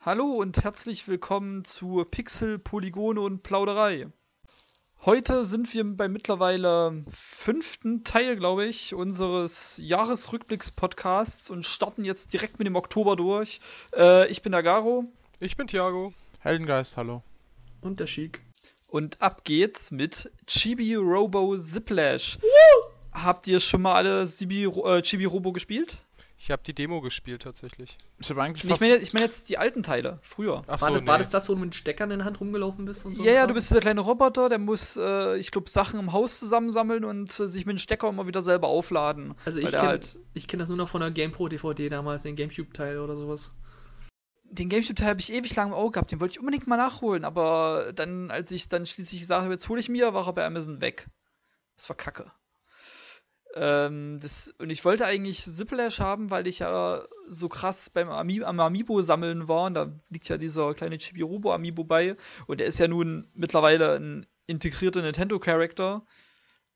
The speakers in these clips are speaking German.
Hallo und herzlich willkommen zu Pixel, Polygone und Plauderei. Heute sind wir beim mittlerweile fünften Teil, glaube ich, unseres Jahresrückblicks-Podcasts und starten jetzt direkt mit dem Oktober durch. Äh, ich bin der Garo. Ich bin Thiago. Heldengeist, hallo. Und der Chic. Und ab geht's mit Chibi Robo Ziplash. Habt ihr schon mal alle Chibi, äh, Chibi Robo gespielt? Ich habe die Demo gespielt tatsächlich. Ich habe eigentlich Ich meine ich mein jetzt die alten Teile, früher. Ach War, so, das, war nee. das das, wo du mit Steckern in der Hand rumgelaufen bist und so? ja, ja, du bist dieser kleine Roboter, der muss, äh, ich glaube, Sachen im Haus zusammensammeln und äh, sich mit dem Stecker immer wieder selber aufladen. Also ich kenne halt kenn das nur noch von der GamePro DVD damals, den Gamecube-Teil oder sowas. Den Gamecube-Teil habe ich ewig lang im Auge gehabt, den wollte ich unbedingt mal nachholen, aber dann, als ich dann schließlich gesagt habe, jetzt hole ich mir, war er bei Amazon weg. Das war kacke. Ähm, das, und ich wollte eigentlich Ziplash haben, weil ich ja so krass beim Ami am Amiibo sammeln war. Und da liegt ja dieser kleine Chibi-Robo Amiibo bei. Und der ist ja nun mittlerweile ein integrierter Nintendo-Charakter.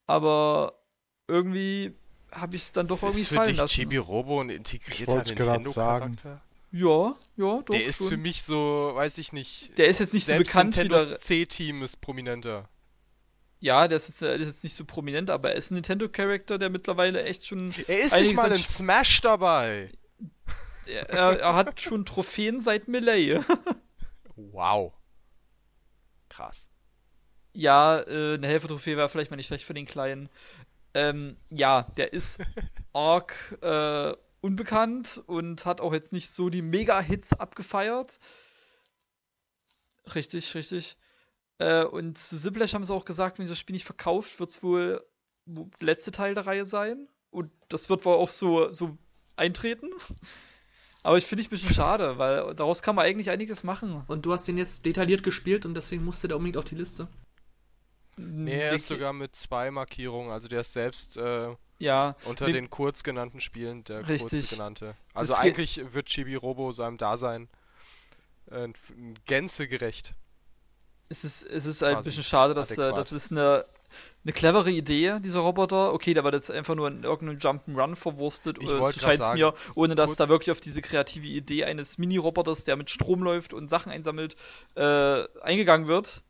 Aber irgendwie habe ich es dann doch irgendwie ist für fallen dich lassen. Chibi Robo ein integrierter Nintendo-Charakter? Ja, ja, doch. Der ist schon. für mich so, weiß ich nicht. der ist jetzt nicht so bekannt wie Nintendos der, C-Team ist prominenter. Ja, der ist, jetzt, der ist jetzt nicht so prominent, aber er ist ein Nintendo-Charakter, der mittlerweile echt schon. Er ist nicht mal in Smash dabei. Er, er, er hat schon Trophäen seit Melee. Wow. Krass. ja, äh, eine Helfer-Trophäe wäre vielleicht mal nicht schlecht für den Kleinen. Ähm, ja, der ist arg äh, unbekannt und hat auch jetzt nicht so die Mega-Hits abgefeiert. Richtig, richtig. Äh, und zu Ziplash haben sie auch gesagt, wenn das Spiel nicht verkauft, wird es wohl wo- der letzte Teil der Reihe sein. Und das wird wohl auch so, so eintreten. Aber ich finde ich ein bisschen schade, weil daraus kann man eigentlich einiges machen. Und du hast den jetzt detailliert gespielt und deswegen musste der unbedingt auf die Liste. Nee, er ist sogar mit zwei Markierungen. Also der ist selbst äh, Ja, unter den kurz genannten Spielen der Richtig. kurze genannte. Also Das eigentlich wird Chibi Robo seinem Dasein äh, gänzegerecht. Es ist, es ist ein bisschen schade, dass äh, adäquat. das ist eine, eine clevere Idee, dieser Roboter. Okay, der wird jetzt einfach nur in irgendeinem Jump'n'Run verwurstet, Ich äh, grad mir, ohne dass Gut. da wirklich auf diese kreative Idee eines Mini-Roboters, der mit Strom läuft und Sachen einsammelt, äh, eingegangen wird.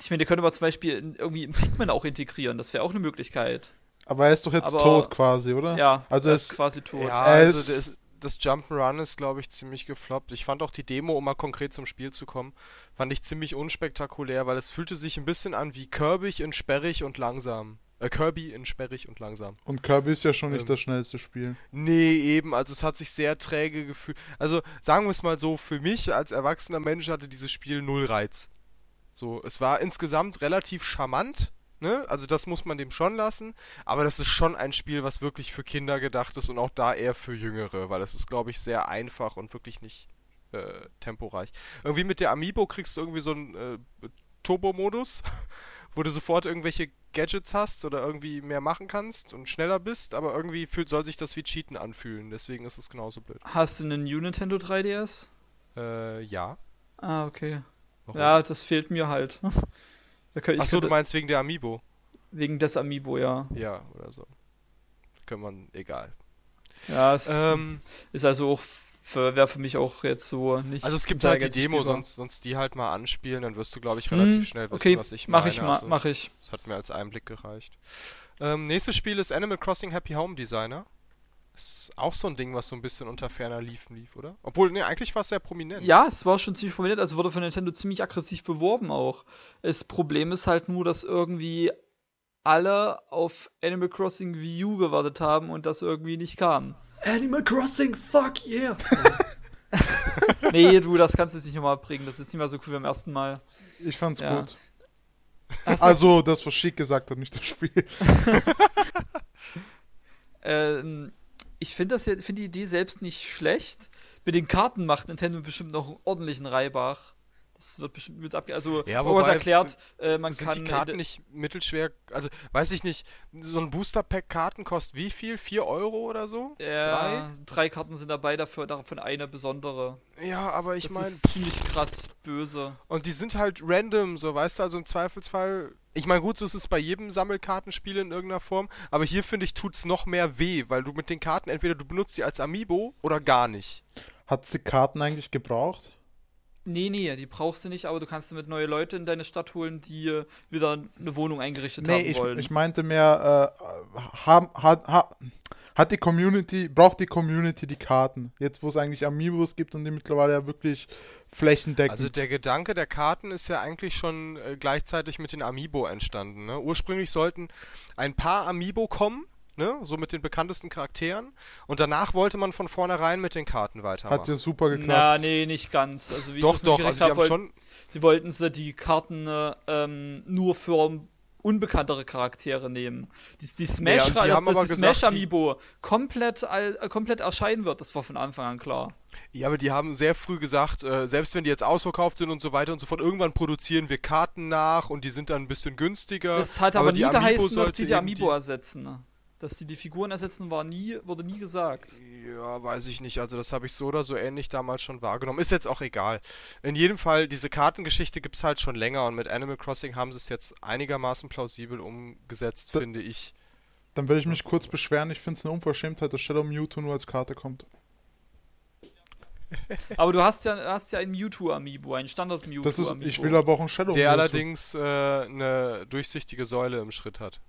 Ich meine, der könnte man zum Beispiel in, irgendwie in Pikmin auch integrieren, das wäre auch eine Möglichkeit. Aber er ist doch jetzt Aber- tot quasi, oder? Ja, Also er es- ist quasi tot. Ja, Er also ist- das, das Jump'n'Run ist, glaube ich, ziemlich gefloppt. Ich fand auch die Demo, um mal konkret zum Spiel zu kommen, fand ich ziemlich unspektakulär, weil es fühlte sich ein bisschen an wie Kirby in sperrig und langsam. Äh, Kirby in sperrig und langsam. Und Kirby ist ja schon nicht Ähm. das schnellste Spiel. Nee, eben, also es hat sich sehr träge gefühlt. Also sagen wir es mal so, für mich als erwachsener Mensch hatte dieses Spiel null Reiz. So, es war insgesamt relativ charmant, ne? Also das muss man dem schon lassen, aber das ist schon ein Spiel, was wirklich für Kinder gedacht ist und auch da eher für Jüngere, weil es ist, glaube ich, sehr einfach und wirklich nicht äh, temporeich. Irgendwie mit der Amiibo kriegst du irgendwie so einen äh, Turbo-Modus, wo du sofort irgendwelche Gadgets hast oder irgendwie mehr machen kannst und schneller bist, aber irgendwie fühlt, soll sich das wie Cheaten anfühlen, deswegen ist es genauso blöd. Hast du einen New Nintendo 3DS? Äh, ja. Ah, okay. Warum? Ja, das fehlt mir halt. Achso, du meinst wegen der Amiibo? wegen des Amiibo, ja. Ja, oder so. Kann man, egal. Ja, es Ähm, ist also auch wäre für mich auch jetzt so nicht. also es gibt halt die Demo, spielbar. sonst, sonst die halt mal anspielen, dann wirst du, glaube ich, Hm, relativ schnell wissen, okay, was ich mach meine. ich mal, also, mach ich. Das hat mir als Einblick gereicht. Ähm, nächstes Spiel ist Animal Crossing Happy Home Designer. Ist auch so ein Ding, was so ein bisschen unter ferner liefen lief, oder? Obwohl, ne, eigentlich war es sehr prominent. Ja, es war schon ziemlich prominent, also wurde von Nintendo ziemlich aggressiv beworben auch. Das Problem ist halt nur, dass irgendwie alle auf Animal Crossing Wii U gewartet haben und das irgendwie nicht kam. Animal Crossing, fuck yeah! Nee, du, das kannst du jetzt nicht nochmal bringen, das ist jetzt nicht mehr so cool wie beim ersten Mal. Ich fand's Ja. gut. Also, das, was Schick gesagt hat, nicht das Spiel. Ähm, ich finde das ja, finde die Idee selbst nicht schlecht. Mit den Karten macht Nintendo bestimmt noch einen ordentlichen Reibach. Das wird bestimmt übelst abge... Also, Ja, wobei, erklärt, äh, man sind kann... die Karten nicht mittelschwer, also weiß ich nicht, so ein Booster-Pack Karten kostet wie viel? 4 Euro oder so? Ja, drei Karten sind dabei, dafür davon eine besondere. Ja, aber ich das meine, ist ziemlich krass böse. und die sind halt random, so weißt du, also im Zweifelsfall. Ich meine, gut, so ist es bei jedem Sammelkartenspiel in irgendeiner Form, aber hier finde ich, tut's noch mehr weh, weil du mit den Karten entweder du benutzt sie als Amiibo oder gar nicht. Hat sie Karten eigentlich gebraucht? Nee, nee, die brauchst du nicht, aber du kannst damit neue Leute in deine Stadt holen, die wieder eine Wohnung eingerichtet Nee, haben ich, wollen. ich meinte mehr, äh, haben, hat, hat, hat die Community, braucht die Community die Karten? Jetzt, wo es eigentlich Amiibos gibt und die mittlerweile ja wirklich flächendeckend. Also der Gedanke der Karten ist ja eigentlich schon äh, gleichzeitig mit den Amiibo entstanden. Ne? Ursprünglich sollten ein paar Amiibo kommen, ne? so mit den bekanntesten Charakteren, und danach wollte man von vornherein mit den Karten weitermachen. hat ja super geklappt. Na, nee, nicht ganz. Also wie doch, ich das doch, also die hab, haben wollten- schon. Sie wollten sie die Karten äh, ähm, nur für unbekanntere Charaktere nehmen. Die, die Smash, Ja, die das, aber die gesagt, Smash die- Amiibo komplett, all, äh, komplett erscheinen wird, das war von Anfang an klar. Ja, aber die haben sehr früh gesagt, äh, selbst wenn die jetzt ausverkauft sind und so weiter und so fort, irgendwann produzieren wir Karten nach und die sind dann ein bisschen günstiger. Es hat aber, die nie geheißen, dass sollte die die Amiibo ersetzen. Dass die die Figuren ersetzen, war nie, wurde nie gesagt. Ja, weiß ich nicht. Also das habe ich so oder so ähnlich damals schon wahrgenommen. Ist jetzt auch egal. In jedem Fall, diese Kartengeschichte gibt's halt schon länger und mit Animal Crossing haben sie es jetzt einigermaßen plausibel umgesetzt, Da- finde ich. Dann will ich mich kurz beschweren, ich finde es eine Unverschämtheit, dass Shadow Mewtwo nur als Karte kommt. Aber du hast ja, hast ja ein Mewtwo Amiibo, ein Standard Mewtwo Das ist, Amiibo. ich will aber auch ein Shadow Der Mewtwo. allerdings äh, eine durchsichtige Säule im Schritt hat.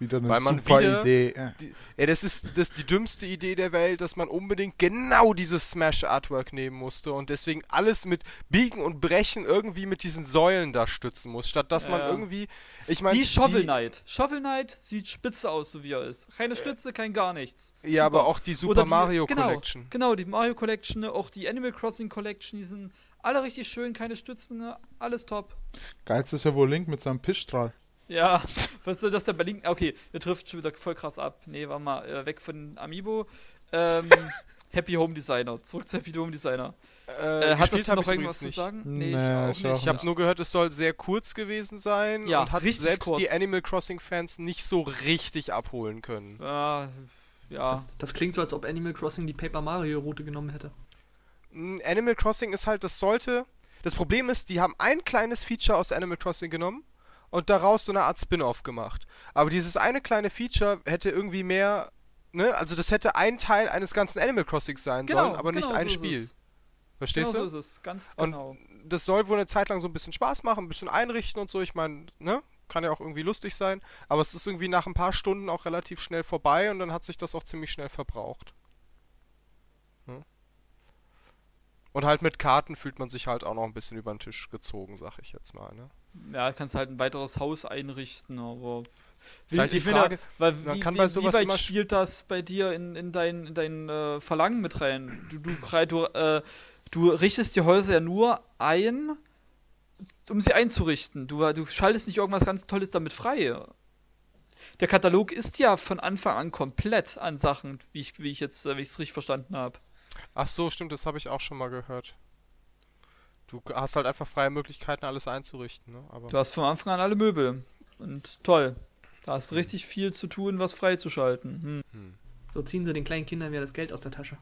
Wieder eine weil man super wieder- Idee. Äh. Die, ja, das ist das die dümmste Idee der Welt, dass man unbedingt genau dieses Smash-Artwork nehmen musste und deswegen alles mit Biegen und Brechen irgendwie mit diesen Säulen da stützen muss, statt dass man Ja. irgendwie, ich meine, Wie Shovel die- Knight. Shovel Knight sieht spitze aus, so wie er ist. Keine Stütze, kein gar nichts. Ja, aber auch die Super die- Mario genau, Collection. Genau, die Mario Collection, auch die Animal Crossing Collection, die sind alle richtig schön, keine Stützen, ne, alles top. Geilste ist ja wohl Link mit seinem Pischstrahl. Ja, was soll das denn bei Link? Okay, wir trifft schon wieder voll krass ab. Nee, war mal äh, weg von Amiibo. Ähm, Happy Home Designer. Zurück zu Happy Home Designer. Äh, Äh, hat das noch irgendwas zu nicht. sagen? Nee, ich auch ich Ich habe nur gehört, es soll sehr kurz gewesen sein Ja, und hat richtig selbst kurz. die Animal Crossing Fans nicht so richtig abholen können. Ah, ja. Das, das klingt so, als ob Animal Crossing die Paper Mario Route genommen hätte. Animal Crossing ist halt, das sollte. Das Problem ist, die haben ein kleines Feature aus Animal Crossing genommen und daraus so eine Art Spin-off gemacht. Aber dieses eine kleine Feature hätte irgendwie mehr. Ne? Also das hätte ein Teil eines ganzen Animal Crossings sein Genau, sollen, aber nicht genau ein so Spiel. Verstehst genau du? so ist es, ganz Und- genau. das soll wohl eine Zeit lang so ein bisschen Spaß machen, ein bisschen einrichten und so. Ich meine, ne? Kann ja auch irgendwie lustig sein. Aber es ist irgendwie nach ein paar Stunden auch relativ schnell vorbei und dann hat sich das auch ziemlich schnell verbraucht. Hm? Und halt mit Karten fühlt man sich halt auch noch ein bisschen über den Tisch gezogen, sag ich jetzt mal, ne? Ja, kannst halt ein weiteres Haus einrichten, aber. Ist halt die Frage, weil, wie, kann wie, bei wie sowas weit immer sch- spielt das bei dir in, in dein, in dein äh, Verlangen mit rein? Du, du, du, äh, du richtest die Häuser ja nur ein, um sie einzurichten. Du, du schaltest nicht irgendwas ganz Tolles damit frei. Der Katalog ist ja von Anfang an komplett an Sachen, wie ich, wie ich jetzt, äh, wie ich es richtig verstanden habe. Ach so, stimmt, das habe ich auch schon mal gehört. Du hast halt einfach freie Möglichkeiten, alles einzurichten, ne? Aber Du hast von Anfang an alle Möbel. Und toll. Da hast du richtig viel zu tun, was freizuschalten. Hm. So ziehen sie den kleinen Kindern wieder das Geld aus der Tasche.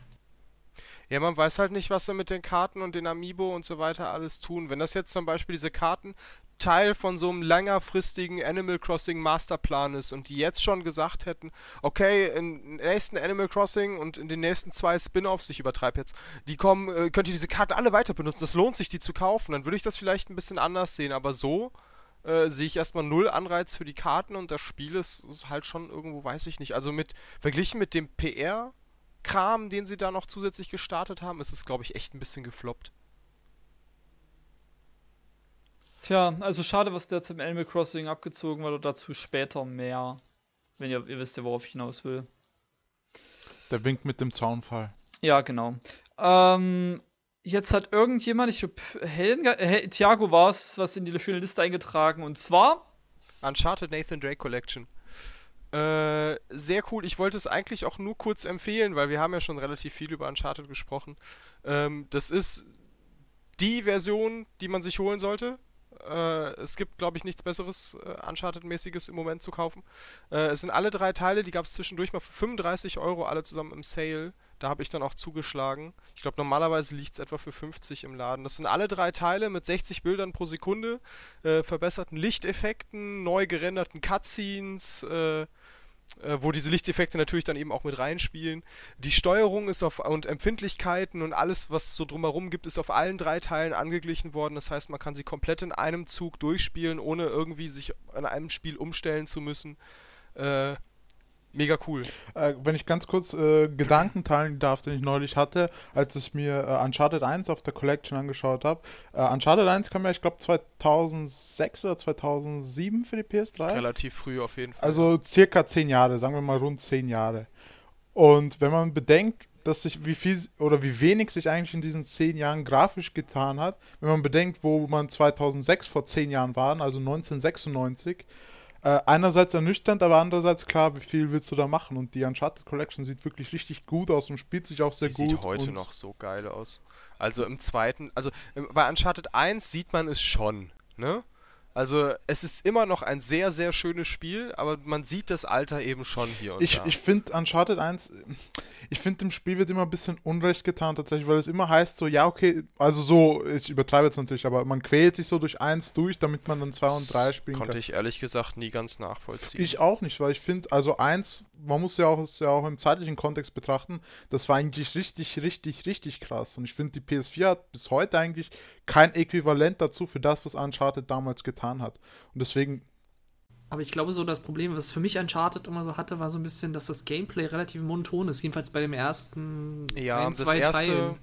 Ja, man weiß halt nicht, was sie mit den Karten und den Amiibo und so weiter alles tun. Wenn das jetzt zum Beispiel diese Karten Teil von so einem längerfristigen Animal Crossing Masterplan ist und die jetzt schon gesagt hätten, okay, im nächsten Animal Crossing und in den nächsten zwei Spin-offs, ich übertreibe jetzt, die kommen, äh, könnt ihr diese Karten alle weiter benutzen, das lohnt sich, die zu kaufen, dann würde ich das vielleicht ein bisschen anders sehen, aber so äh, sehe ich erstmal null Anreiz für die Karten und das Spiel ist, ist halt schon irgendwo, weiß ich nicht, also mit, verglichen mit dem PR Kram, den sie da noch zusätzlich gestartet haben, ist es, glaube ich, echt ein bisschen gefloppt. Tja, also schade, was der zum Animal Crossing abgezogen wurde, dazu später mehr. Wenn ihr, ihr wisst ja, worauf ich hinaus will. Der winkt mit dem Zaunfall. Ja, genau. Ähm, jetzt hat irgendjemand, ich glaube, äh, Thiago war es, was in die schöne Liste eingetragen und zwar. Uncharted Nathan Drake Collection. Äh, sehr cool. Ich wollte es eigentlich auch nur kurz empfehlen, weil wir haben ja schon relativ viel über Uncharted gesprochen. Ähm, das ist die Version, die man sich holen sollte. Äh, es gibt, glaube ich, nichts Besseres äh, Uncharted-mäßiges im Moment zu kaufen. Äh, es sind alle drei Teile, die gab es zwischendurch mal für 35 Euro alle zusammen im Sale. Da habe ich dann auch zugeschlagen. Ich glaube, normalerweise liegt es etwa für 50 im Laden. Das sind alle drei Teile mit 60 Bildern pro Sekunde, äh, verbesserten Lichteffekten, neu gerenderten Cutscenes, äh, wo diese Lichteffekte natürlich dann eben auch mit reinspielen. Die Steuerung ist auf und Empfindlichkeiten und alles, was so drumherum gibt, ist auf allen drei Teilen angeglichen worden. Das heißt, man kann sie komplett in einem Zug durchspielen, ohne irgendwie sich an einem Spiel umstellen zu müssen. Äh, mega cool. Äh, wenn ich ganz kurz äh, Gedanken teilen darf, den ich neulich hatte, als ich mir äh, Uncharted 1 auf der Collection angeschaut habe. Äh, Uncharted 1 kam ja, ich glaube, 2006 oder 2007 für die PS3. Relativ früh auf jeden Fall. Also circa 10 Jahre, sagen wir mal rund 10 Jahre. Und wenn man bedenkt, dass sich wie viel oder wie wenig sich eigentlich in diesen 10 Jahren grafisch getan hat, wenn man bedenkt, wo man 2006 vor 10 Jahren waren, also 1996, äh, einerseits ernüchternd, aber andererseits klar, wie viel willst du da machen? Und die Uncharted Collection sieht wirklich richtig gut aus und spielt sich auch sehr die gut. sieht heute noch so geil aus. Also im zweiten, also im, bei Uncharted 1 sieht man es schon, ne? Also es ist immer noch ein sehr, sehr schönes Spiel, aber man sieht das Alter eben schon hier und Ich, da. ich finde Uncharted 1, ich finde dem Spiel wird immer ein bisschen Unrecht getan tatsächlich, weil es immer heißt so, ja okay, also so, ich übertreibe jetzt natürlich, aber man quält sich so durch 1 durch, damit man dann 2 und 3 spielen Konnte kann. ich ehrlich gesagt nie ganz nachvollziehen. Ich auch nicht, weil ich finde, also 1, man muss ja auch, es ja auch im zeitlichen Kontext betrachten, das war eigentlich richtig, richtig, richtig krass. Und ich finde, die PS4 hat bis heute eigentlich kein Äquivalent dazu für das, was Uncharted damals getan hat. Und deswegen Aber ich glaube, so das Problem, was für mich Uncharted immer so hatte, war so ein bisschen, dass das Gameplay relativ monoton ist. Jedenfalls bei dem ersten Ja, ein, das zwei erste, Teilen.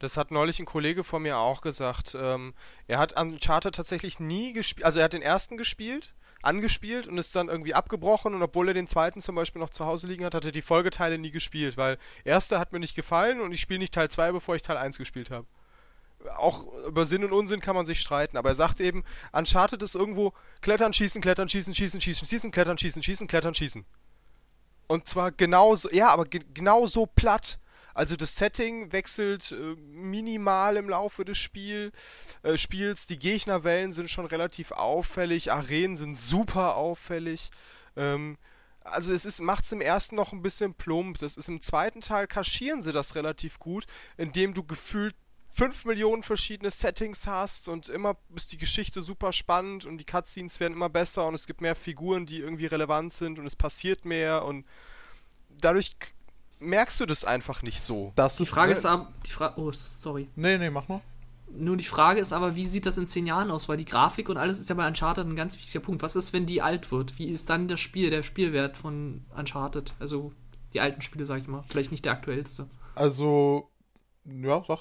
das hat neulich ein Kollege von mir auch gesagt. Ähm, er hat Uncharted tatsächlich nie gespielt, also er hat den ersten gespielt, angespielt und ist dann irgendwie abgebrochen und obwohl er den zweiten zum Beispiel noch zu Hause liegen hat, hat er die Folgeteile nie gespielt, weil erster hat mir nicht gefallen und ich spiele nicht Teil 2, bevor ich Teil 1 gespielt habe. Auch über Sinn und Unsinn kann man sich streiten, aber er sagt eben, Uncharted ist irgendwo klettern, schießen, klettern, schießen, schießen, schießen, schießen, klettern, schießen, schießen, klettern, schießen. Und zwar genauso, ja, aber ge genau so platt. Also das Setting wechselt äh, minimal im Laufe des Spiel, äh, Spiels. Die Gegnerwellen sind schon relativ auffällig, Arenen sind super auffällig. Ähm, also es ist, macht's im ersten noch ein bisschen plump. Das ist im zweiten Teil kaschieren sie das relativ gut, indem du gefühlt 5 Millionen verschiedene Settings hast und immer ist die Geschichte super spannend und die Cutscenes werden immer besser und es gibt mehr Figuren, die irgendwie relevant sind und es passiert mehr und dadurch merkst du das einfach nicht so. das Die ist. Frage ne, ist aber, die Frage, oh, sorry. Nee, nee, mach nur. Nur die Frage ist aber, wie sieht das in zehn Jahren aus? Weil die Grafik und alles ist ja bei Uncharted ein ganz wichtiger Punkt. Was ist, wenn die alt wird? Wie ist dann das Spiel, der Spielwert von Uncharted? Also die alten Spiele, sag ich mal. Vielleicht nicht der aktuellste. Also, ja, sag.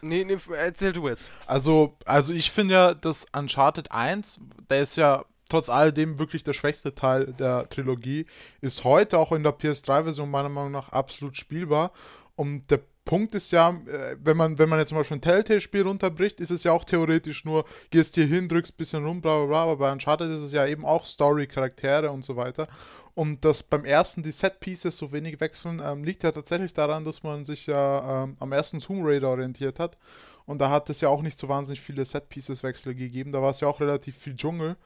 Nee, nee, erzähl du jetzt. Also, also ich finde ja, dass Uncharted 1, der ist ja trotz alledem wirklich der schwächste Teil der Trilogie, ist heute auch in der PS3-Version meiner Meinung nach absolut spielbar. Und der Punkt ist ja, äh, wenn man, wenn man jetzt zum Beispiel ein Telltale-Spiel runterbricht, ist es ja auch theoretisch nur, gehst hier hin, drückst ein bisschen rum, bla bla bla, aber bei Uncharted ist es ja eben auch Story, Charaktere und so weiter. Und dass beim ersten die Set-Pieces so wenig wechseln, ähm, liegt ja tatsächlich daran, dass man sich ja ähm, am ersten Tomb Raider orientiert hat. Und da hat es ja auch nicht so wahnsinnig viele Set-Pieces-Wechsel gegeben. Da war es ja auch relativ viel Dschungel.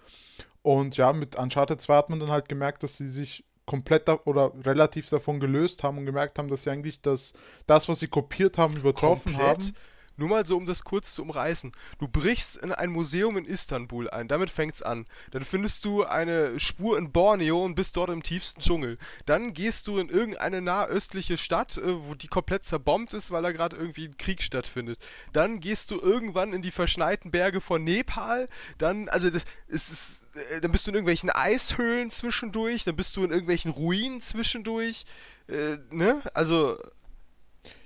Und ja, mit Uncharted 2 hat man dann halt gemerkt, dass sie sich komplett oder relativ davon gelöst haben und gemerkt haben, dass sie eigentlich das, das was sie kopiert haben, übertroffen Komplett. haben. Nur mal so, um das kurz zu umreißen. Du brichst in ein Museum in Istanbul ein, damit fängt's an. Dann findest du eine Spur in Borneo und bist dort im tiefsten Dschungel. Dann gehst du in irgendeine nahöstliche Stadt, äh, wo die komplett zerbombt ist, weil da gerade irgendwie ein Krieg stattfindet. Dann gehst du irgendwann in die verschneiten Berge von Nepal. Dann, also das ist, ist äh, dann bist du in irgendwelchen Eishöhlen zwischendurch. Dann bist du in irgendwelchen Ruinen zwischendurch. Äh, ne? Also,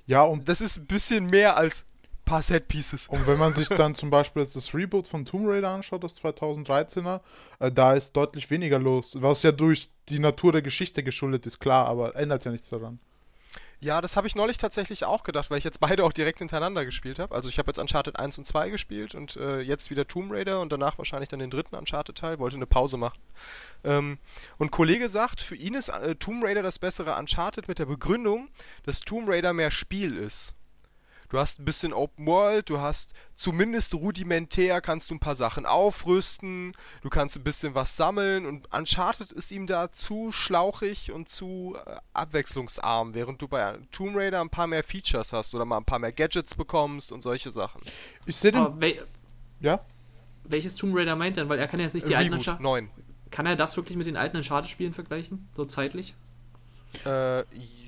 Ja, und das ist ein bisschen mehr als paar Set-Pieces. Und wenn man sich dann zum Beispiel jetzt das Reboot von Tomb Raider anschaut, das 2013er, äh, da ist deutlich weniger los. Was ja durch die Natur der Geschichte geschuldet ist, klar, aber ändert ja nichts daran. Ja, das habe ich neulich tatsächlich auch gedacht, weil ich jetzt beide auch direkt hintereinander gespielt habe. Also ich habe jetzt Uncharted 1 und 2 gespielt und äh, jetzt wieder Tomb Raider und danach wahrscheinlich dann den dritten Uncharted-Teil, wollte eine Pause machen. Ähm, und Kollege sagt, für ihn ist äh, Tomb Raider das bessere Uncharted mit der Begründung, dass Tomb Raider mehr Spiel ist. Du hast ein bisschen Open World, du hast zumindest rudimentär kannst du ein paar Sachen aufrüsten, du kannst ein bisschen was sammeln und Uncharted ist ihm da zu schlauchig und zu äh, abwechslungsarm, während du bei Tomb Raider ein paar mehr Features hast oder mal ein paar mehr Gadgets bekommst und solche Sachen. Ich sehe den. Aber wel Ja? welches Tomb Raider meint er? Weil er kann ja jetzt nicht die alten Reboot, Uncharted. 9. Kann er das wirklich mit den alten Uncharted-Spielen vergleichen? So zeitlich? Äh, ja.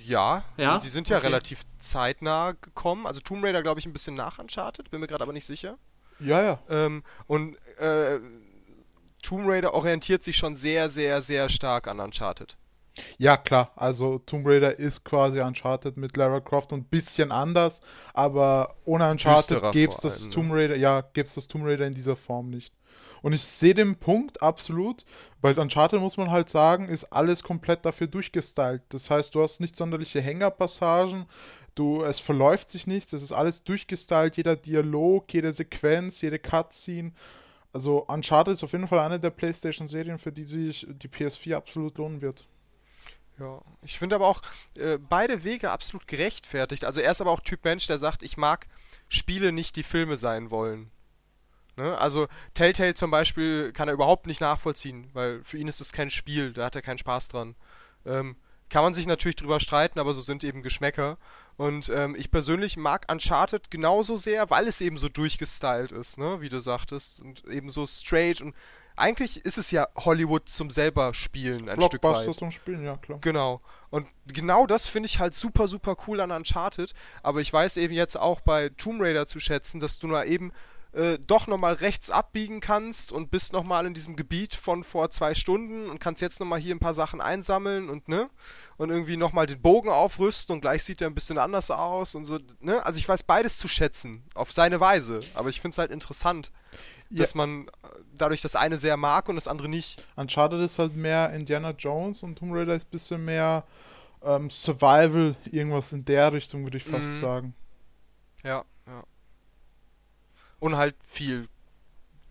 Ja? Sie sind ja Okay. relativ zeitnah gekommen. Also Tomb Raider, glaube ich, ein bisschen nach Uncharted, bin mir gerade aber nicht sicher. Ja, ja. Ähm, und äh, Tomb Raider orientiert sich schon sehr, sehr, sehr stark an Uncharted. Ja, klar. Also Tomb Raider ist quasi Uncharted mit Lara Croft und ein bisschen anders, aber ohne Uncharted gäbe es das ne? Tomb Raider, ja, gäbe es das Tomb Raider in dieser Form nicht. Und ich sehe den Punkt absolut, weil Uncharted muss man halt sagen, ist alles komplett dafür durchgestylt. Das heißt, du hast nicht sonderliche Hängerpassagen, du, es verläuft sich nichts, es ist alles durchgestylt, jeder Dialog, jede Sequenz, jede Cutscene. Also Uncharted ist auf jeden Fall eine der PlayStation-Serien, für die sich die PS4 absolut lohnen wird. Ja, ich finde aber auch äh, beide Wege absolut gerechtfertigt. Also er ist aber auch Typ Mensch, der sagt, ich mag Spiele nicht, die Filme sein wollen. Ne? Also Telltale zum Beispiel kann er überhaupt nicht nachvollziehen, weil für ihn ist es kein Spiel, da hat er keinen Spaß dran. Ähm, kann man sich natürlich drüber streiten, aber so sind eben Geschmäcker. Und ähm, ich persönlich mag Uncharted genauso sehr, weil es eben so durchgestylt ist, ne, wie du sagtest, und eben so straight und eigentlich ist es ja Hollywood zum selber spielen ein Stück weit. Zum Spielen, ja klar. Genau. Und genau das finde ich halt super, super cool an Uncharted. Aber ich weiß eben jetzt auch bei Tomb Raider zu schätzen, dass du mal eben äh, doch nochmal rechts abbiegen kannst und bist nochmal in diesem Gebiet von vor zwei Stunden und kannst jetzt nochmal hier ein paar Sachen einsammeln und ne? Und irgendwie nochmal den Bogen aufrüsten und gleich sieht er ein bisschen anders aus und so, ne? Also ich weiß beides zu schätzen, auf seine Weise. Aber ich finde es halt interessant, dass man äh, dadurch das eine sehr mag und das andere nicht. Uncharted ist halt mehr Indiana Jones und Tomb Raider ist ein bisschen mehr ähm, Survival, irgendwas in der Richtung, würde ich fast Mhm. sagen. Ja, ja. Und halt viel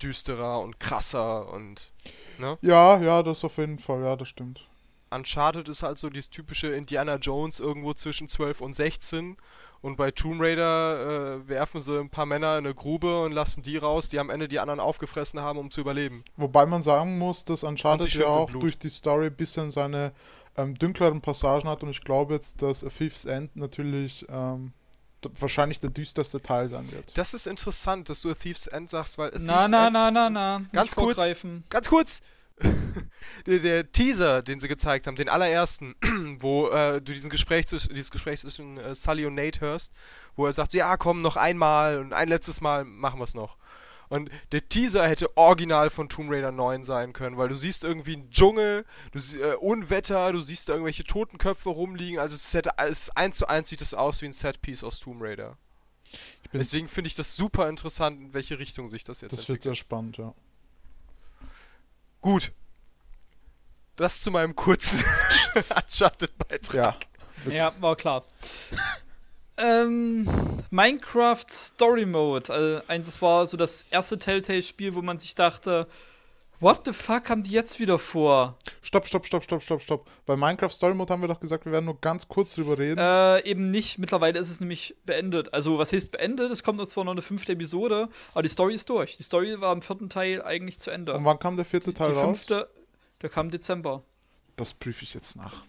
düsterer und krasser und ne? Ja, ja, das auf jeden Fall, ja, das stimmt. Uncharted ist halt so dieses typische Indiana Jones irgendwo zwischen 12 und 16 und bei Tomb Raider äh, werfen sie ein paar Männer in eine Grube und lassen die raus, die am Ende die anderen aufgefressen haben, um zu überleben. Wobei man sagen muss, dass Uncharted sich ja auch durch die Story ein bisschen seine ähm, dunkleren Passagen hat und ich glaube jetzt, dass A Fifth's End natürlich ähm, wahrscheinlich der düsterste Teil sein wird. Das ist interessant, dass du A Thief's End sagst, weil A Na, Thief's na, End na, na, na. Ganz kurz. vorgreifen. Ganz kurz! der, der Teaser, den sie gezeigt haben, den allerersten, wo äh, du diesen Gespräch zwischen, dieses Gespräch zwischen äh, Sully und Nate hörst, wo er sagt, ja komm, noch einmal und ein letztes Mal machen wir es noch. Und der Teaser hätte original von Tomb Raider 9 sein können, weil du siehst irgendwie einen Dschungel, du äh, Unwetter, du siehst da irgendwelche Totenköpfe rumliegen, also es hätte alles eins zu eins sieht es aus wie ein Setpiece aus Tomb Raider. Ich bin, Deswegen finde ich das super interessant, in welche Richtung sich das jetzt das entwickelt. wird sehr spannend, ja. Gut. Das zu meinem kurzen Uncharted-Beitrag. Ja, Ja, war klar. ähm, Minecraft Story Mode. Also, das war so das erste Telltale-Spiel, wo man sich dachte, what the fuck haben die jetzt wieder vor? Stopp, stopp, stopp, stopp, stopp, stopp. Bei Minecraft Story Mode haben wir doch gesagt, wir werden nur ganz kurz drüber reden. Äh, eben nicht. Mittlerweile ist es nämlich beendet. Also, was heißt beendet? Es kommt noch zwar noch eine fünfte Episode, aber die Story ist durch. Die Story war im vierten Teil eigentlich zu Ende. Und wann kam der vierte Teil die raus? fünfte, der kam im Dezember. Das prüfe ich jetzt nach.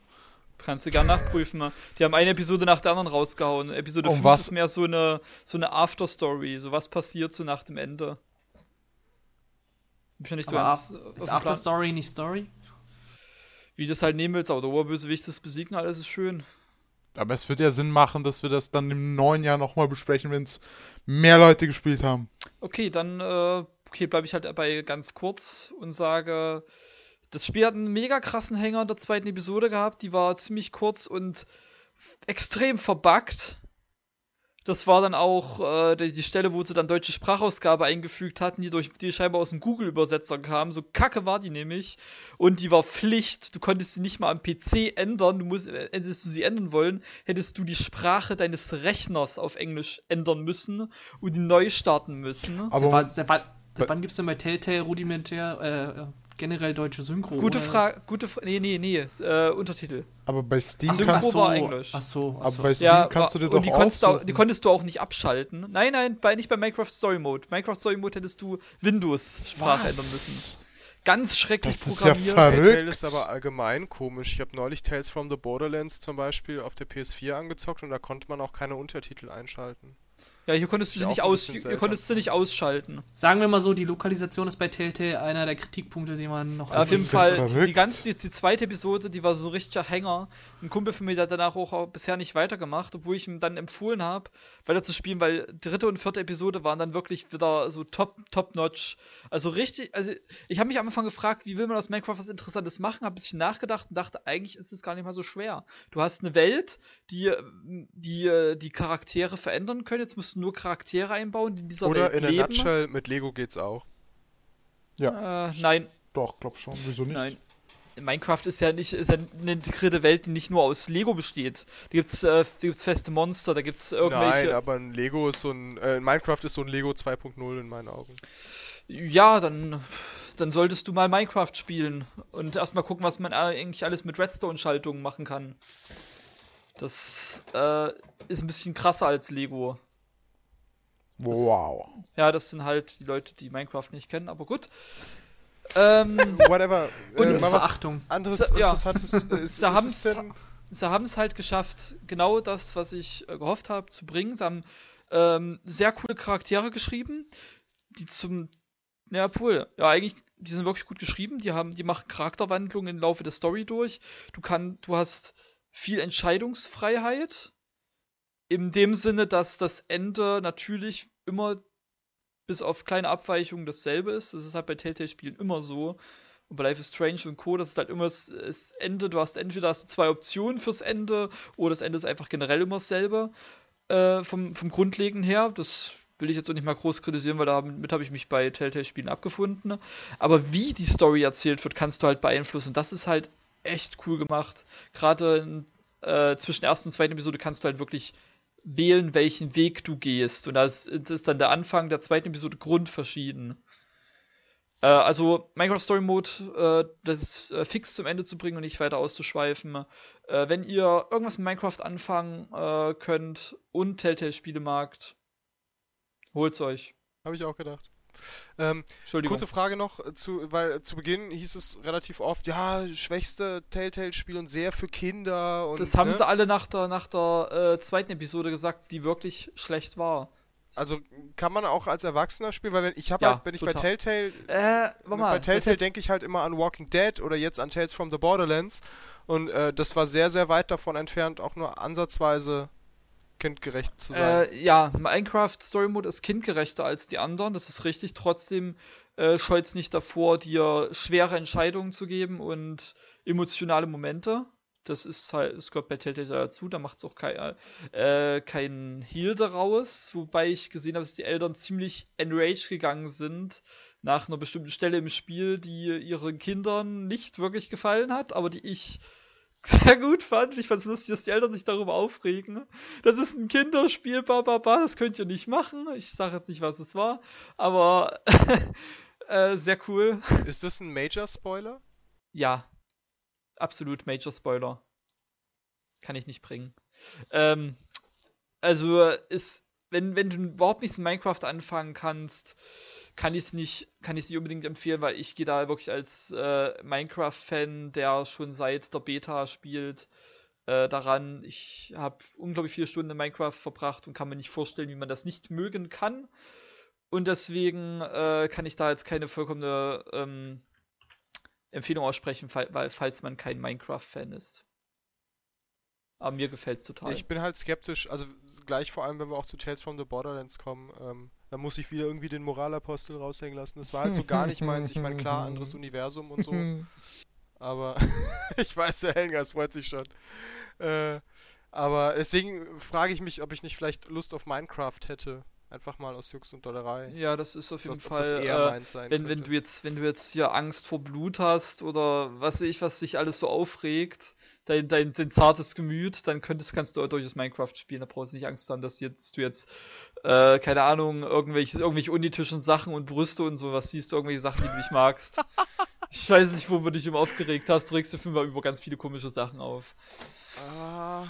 Kannst du gern nachprüfen. Ne? Die haben eine Episode nach der anderen rausgehauen. Episode Um 5 was- ist mehr so eine, so eine Afterstory. So was passiert so nach dem Ende. Bin ich noch nicht so Aber ganz, äh, ist dem After Plan. Story nicht Story? Wie du das halt nehmen willst, aber der Oberbösewicht ist besiegen, alles ist schön. Aber es wird ja Sinn machen, dass wir das dann im neuen Jahr nochmal besprechen, wenn es mehr Leute gespielt haben. Okay, dann äh, okay, bleibe ich halt dabei ganz kurz und sage, das Spiel hat einen mega krassen Hänger in der zweiten Episode gehabt. Die war ziemlich kurz und extrem verbuggt. Das war dann auch äh, die, die Stelle, wo sie dann deutsche Sprachausgabe eingefügt hatten, die durch die scheinbar aus dem Google-Übersetzer kam. So kacke war die nämlich. Und die war Pflicht. Du konntest sie nicht mal am PC ändern. Du musst, äh, hättest du sie ändern wollen, hättest du die Sprache deines Rechners auf Englisch ändern müssen und die neu starten müssen. Aber seit, wann- gibt es denn bei Telltale rudimentär, äh, generell deutsche Synchro. Gute? Frage, gute Frage. Nee, nee, nee, äh, Untertitel. Aber bei Steam Ach, kannst Synchro war Englisch. Ach so, ach Aber so. bei Steam Ja, kannst du dir und doch die konntest, du, die konntest du auch nicht abschalten. Nein, nein, bei, nicht bei Minecraft Story Mode. Minecraft Story Mode hättest du Windows-Sprache ändern müssen. Ganz schrecklich Das ist ja programmiert. verrückt. Telltale ist aber allgemein komisch. Ich habe neulich Tales from the Borderlands zum Beispiel auf der PS4 angezockt und da konnte man auch keine Untertitel einschalten. Ja, hier konntest du sie ja nicht aus, hier konntest du nicht ausschalten. Sagen wir mal so, die Lokalisation ist bei Telltale einer der Kritikpunkte, die man noch. Ja, auf jeden Fall, die ganze, die, die zweite Episode, die war so ein richtiger Hänger. Ein Kumpel von mir, der hat danach auch, auch bisher nicht weitergemacht, obwohl ich ihm dann empfohlen habe, weiter zu spielen, weil dritte und vierte Episode waren dann wirklich wieder so top, top notch. Also richtig, also ich habe mich am Anfang gefragt, wie will man aus Minecraft was Interessantes machen, habe ein bisschen nachgedacht und dachte, eigentlich ist es gar nicht mal so schwer. Du hast eine Welt, die, die, die Charaktere verändern können, jetzt musst du nur Charaktere einbauen, die in dieser Oder Welt in leben. nutshell, mit Lego geht's auch. Ja, Äh, nein, doch, glaub schon. Wieso nicht? Nein. Minecraft ist ja nicht ist ja eine integrierte Welt, die nicht nur aus Lego besteht. Da gibt's, äh, da gibt's feste Monster, da gibt's irgendwelche. Nein, aber ein Lego ist so ein. Äh, Minecraft ist so ein Lego 2.0 in meinen Augen. ja, dann, dann solltest du mal Minecraft spielen und erstmal gucken, was man eigentlich alles mit Redstone-Schaltungen machen kann. Das äh, ist ein bisschen krasser als Lego. Wow. Ja, das sind halt die Leute, die Minecraft nicht kennen, aber gut. Ähm, Whatever. Und äh, mal was Verachtung. anderes So, ja. Interessantes. Äh, ist, Da ist haben's- es denn. sie haben es halt geschafft, genau das, was ich äh, gehofft habe, zu bringen. Sie haben ähm, sehr coole Charaktere geschrieben, die zum, ja, obwohl, ja, eigentlich, die sind wirklich gut geschrieben. Die haben, die machen Charakterwandlungen im Laufe der Story durch. Du kann, du hast viel Entscheidungsfreiheit. In dem Sinne, dass das Ende natürlich immer bis auf kleine Abweichungen dasselbe ist. Das ist halt bei Telltale-Spielen immer so. Und bei Life is Strange und Co., das ist halt immer das, Ende. Du hast entweder hast du zwei Optionen fürs Ende oder das Ende ist einfach generell immer dasselbe. Äh, vom, vom Grundlegen her. Das will ich jetzt auch nicht mal groß kritisieren, weil damit habe ich mich bei Telltale-Spielen abgefunden. Aber wie die Story erzählt wird, kannst du halt beeinflussen. Das ist halt echt cool gemacht. Gerade äh, zwischen der ersten und zweiten Episode kannst du halt wirklich wählen, welchen Weg du gehst. Und das ist, dann der Anfang der zweiten Episode grundverschieden. Äh, also Minecraft Story Mode, äh, das ist äh, fix zum Ende zu bringen und nicht weiter auszuschweifen. Äh, wenn ihr irgendwas mit Minecraft anfangen äh, könnt und Telltale-Spiele magt, holt's euch. Habe ich auch gedacht. Ähm, Entschuldigung. kurze Frage noch, äh, zu, weil äh, zu Beginn hieß es relativ oft, ja, schwächste Telltale-Spiel und sehr für Kinder und. das haben ne? sie alle nach der, nach der äh, zweiten Episode gesagt, die wirklich schlecht war. Also kann man auch als Erwachsener spielen, weil wenn ich habe Ja, halt, wenn ich bei total. Telltale Äh, warte mal. bei Telltale denke ich halt immer an Walking Dead oder jetzt an Tales from the Borderlands und äh, das war sehr, sehr weit davon entfernt, auch nur ansatzweise kindgerecht zu sein. Äh, ja, Minecraft Story Mode ist kindgerechter als die anderen, das ist richtig. Trotzdem äh, scheut es nicht davor, dir schwere Entscheidungen zu geben und emotionale Momente. Das ist halt, das gehört bei Telltale dazu, da macht es auch kein, äh, kein Heal daraus, wobei ich gesehen habe, dass die Eltern ziemlich enraged gegangen sind nach einer bestimmten Stelle im Spiel, die ihren Kindern nicht wirklich gefallen hat, aber die ich sehr gut fand. Ich fand es lustig, dass die Eltern sich darüber aufregen. Das ist ein Kinderspiel, bababa, das könnt ihr nicht machen. Ich sage jetzt nicht, was es war, aber äh, sehr cool. Ist das ein Major-Spoiler? Ja, absolut Major Spoiler. Kann ich nicht bringen. Ähm, also ist, wenn, wenn du überhaupt nichts in Minecraft anfangen kannst, kann ich es nicht, kann ich nicht unbedingt empfehlen, weil ich gehe da wirklich als äh, Minecraft-Fan, der schon seit der Beta spielt, äh, daran. Ich habe unglaublich viele Stunden in Minecraft verbracht und kann mir nicht vorstellen, wie man das nicht mögen kann. Und deswegen äh, kann ich da jetzt keine vollkommene ähm, Empfehlung aussprechen, fall, weil, falls man kein Minecraft-Fan ist. Aber mir gefällt es total. Ich bin halt skeptisch, also gleich vor allem, wenn wir auch zu Tales from the Borderlands kommen, ähm, da muss ich wieder irgendwie den Moralapostel raushängen lassen. Das war halt so gar nicht meins. Ich meine, klar, anderes Universum und so. Aber ich weiß, der Helgast freut sich schon. Äh, aber deswegen frage ich mich, ob ich nicht vielleicht Lust auf Minecraft hätte. Einfach mal aus Jux und Dollerei. ja, das ist auf jeden Fall. das eher äh, wenn, wenn du jetzt, wenn du jetzt hier Angst vor Blut hast oder was weiß ich, was dich alles so aufregt, dein, dein, dein zartes Gemüt, dann könntest, kannst du durchaus Minecraft spielen. Da brauchst du nicht Angst haben, dass jetzt du jetzt, äh, keine Ahnung, irgendwelche, irgendwelche unethischen Sachen und Brüste und sowas siehst, irgendwelche Sachen, die du nicht magst. Ich weiß nicht, wo du dich immer aufgeregt hast. Du regst dich immer über ganz viele komische Sachen auf. Ah,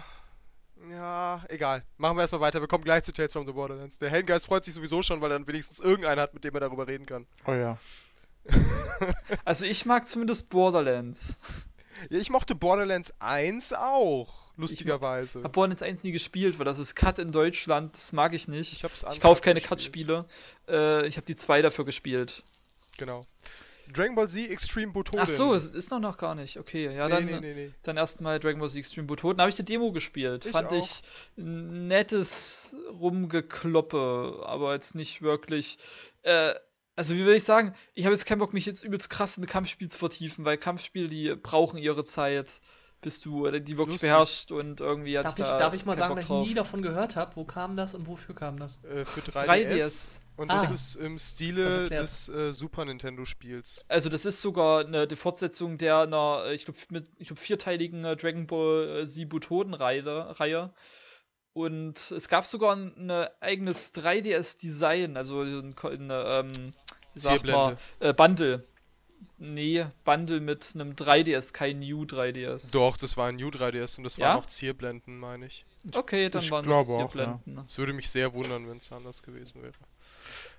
ja, egal. Machen wir erstmal weiter. Wir kommen gleich zu Tales from the Borderlands. Der Heldengeist freut sich sowieso schon, weil er dann wenigstens irgendeinen hat, mit dem er darüber reden kann. Oh ja. Also ich mag zumindest Borderlands. Ja, ich mochte Borderlands 1 auch, lustigerweise. Hab Borderlands 1 nie gespielt, weil das ist Cut in Deutschland, das mag ich nicht. Ich hab's Ich kaufe keine. Cut-Spiele. Äh, ich habe die zwei dafür gespielt. Genau. Dragon Ball Z Extreme Butoden. Ach so, es ist noch noch gar nicht. Okay, ja, nee, dann, nee, nee, nee. dann erstmal Dragon Ball Z Extreme Butoden. Da habe ich die Demo gespielt. Ich Fand auch. ich nettes Rumgekloppe, aber jetzt nicht wirklich. Äh, also wie will ich sagen, ich habe jetzt keinen Bock, mich jetzt übelst krass in ein Kampfspiel zu vertiefen, weil Kampfspiele, die brauchen ihre Zeit, bis du äh, die wirklich Lustig. beherrschst und irgendwie hat Darf ich, da darf ich mal sagen, dass ich nie davon gehört habe? Wo kam das und wofür kam das? Äh, für 3DS. 3DS. Und Ah. das ist im Stile des äh, Super Nintendo Spiels. Also das ist sogar eine die Fortsetzung der einer, ich glaube, mit ich glaub, vierteiligen äh, Dragon Ball äh, Z Butoden-Reihe. Reihe. Und es gab sogar ein, ein eigenes 3DS-Design, also ein, eine, ähm, wie sagt man, Zierblende. äh, Bundle. Nee, Bundle mit einem 3DS, kein New 3DS. Doch, das war ein New 3DS und das Ja? waren auch Zierblenden, meine ich. Okay, dann Ich waren das hier auch, ja. Es würde mich sehr wundern, wenn es anders gewesen wäre.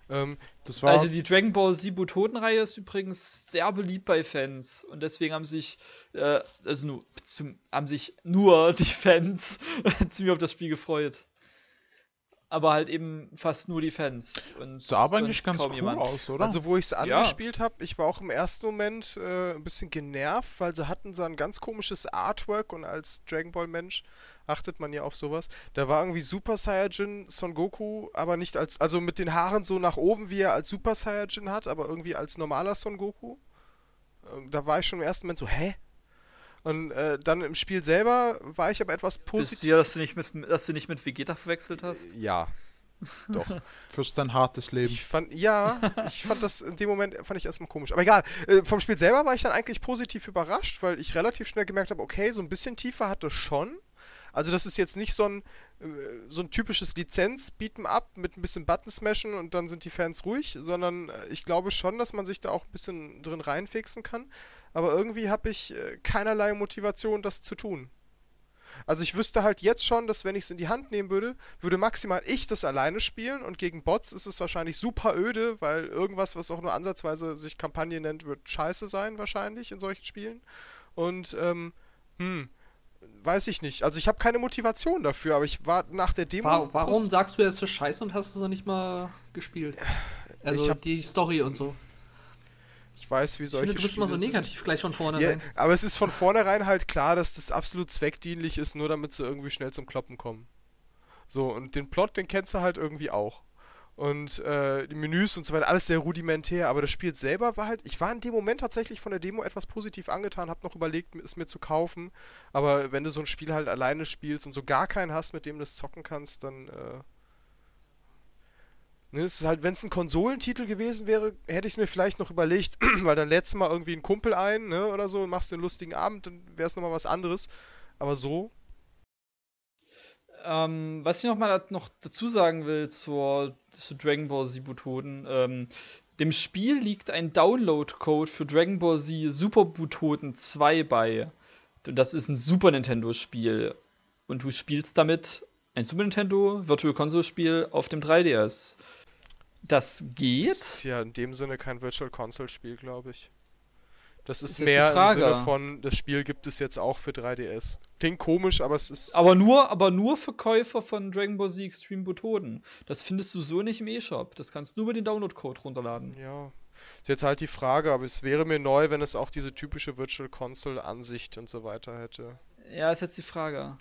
Ähm, Das war Also die Dragon Ball Z Butoden-Reihe ist übrigens sehr beliebt bei Fans und deswegen haben sich, äh, also nur, zum, haben sich nur die Fans ziemlich auf das Spiel gefreut. Aber halt eben fast nur die Fans. Und sah aber sonst ganz kaum cool jemand. aus, oder? Also wo ich es Ja. angespielt habe, ich war auch im ersten Moment äh, ein bisschen genervt, weil sie hatten so ein ganz komisches Artwork und als Dragon Ball Mensch achtet man ja auf sowas. Da war irgendwie Super Saiyajin Son Goku, aber nicht als, also mit den Haaren so nach oben, wie er als Super Saiyajin hat, aber irgendwie als normaler Son Goku. Ähm, Da war ich schon im ersten Moment so, hä? Und äh, dann im Spiel selber war ich aber etwas Bist positiv. du, dass du nicht mit, dass du nicht mit Vegeta verwechselt hast? Ja, doch. Fürs dein hartes Leben. Ich fand, ja, ich fand das in dem Moment, fand ich erstmal komisch. Aber egal, äh, vom Spiel selber war ich dann eigentlich positiv überrascht, weil ich relativ schnell gemerkt habe, okay, so ein bisschen tiefer hat das schon. Also das ist jetzt nicht so ein, äh, so ein typisches Lizenz-Beat'em-up mit ein bisschen Button-Smashen und dann sind die Fans ruhig, sondern äh, ich glaube schon, dass man sich da auch ein bisschen drin reinfixen kann. Aber irgendwie habe ich äh, keinerlei Motivation, das zu tun. Also ich wüsste halt jetzt schon, dass wenn ich es in die Hand nehmen würde, würde maximal ich das alleine spielen und gegen Bots ist es wahrscheinlich super öde, weil irgendwas, was auch nur ansatzweise sich Kampagne nennt, wird scheiße sein wahrscheinlich in solchen Spielen. Und ähm, hm, weiß ich nicht. Also ich habe keine Motivation dafür, aber ich war nach der Demo. Wa- Warum sagst du, es ist scheiße und hast es noch nicht mal gespielt? Also Ich hab- die Story und so. Ich weiß, wie Ich solche finde, du bist immer so Spiele sind. negativ gleich von vorne Ja, aber es ist von vornherein halt klar, dass das absolut zweckdienlich ist, nur damit sie irgendwie schnell zum Kloppen kommen. So, und den Plot, den kennst du halt irgendwie auch. Und äh, die Menüs und so weiter, alles sehr rudimentär, aber das Spiel selber war halt, ich war in dem Moment tatsächlich von der Demo etwas positiv angetan, hab noch überlegt, es mir zu kaufen, aber wenn du so ein Spiel halt alleine spielst und so gar keinen hast, mit dem du es zocken kannst, dann äh, Ne, es ist halt, wenn es ein Konsolentitel gewesen wäre, hätte ich es mir vielleicht noch überlegt, weil dann lädst du mal irgendwie einen Kumpel ein, ne, oder so, und machst den lustigen Abend, dann wäre es nochmal was anderes. Aber so, Ähm, was ich noch mal noch dazu sagen will zur, zu Dragon Ball Z Butoden, ähm, dem Spiel liegt ein Download-Code für Dragon Ball Z Super Butoden 2 bei. Und das ist ein Super Nintendo-Spiel. Und du spielst damit ein Super Nintendo Virtual Console-Spiel auf dem 3DS. Das geht. ist ja in dem Sinne kein Virtual Console Spiel, glaube ich. Das ist, Ist mehr im Sinne von, das Spiel gibt es jetzt auch für 3DS. Klingt komisch, aber es ist. Aber nur, aber nur für Käufer von Dragon Ball Z Extreme Butoden. Das findest du so nicht im E-Shop. Das kannst du nur über den Download-Code runterladen. Ja. Ist jetzt halt die Frage, aber es wäre mir neu, wenn es auch diese typische Virtual Console Ansicht und so weiter hätte. Ja, ist jetzt die Frage.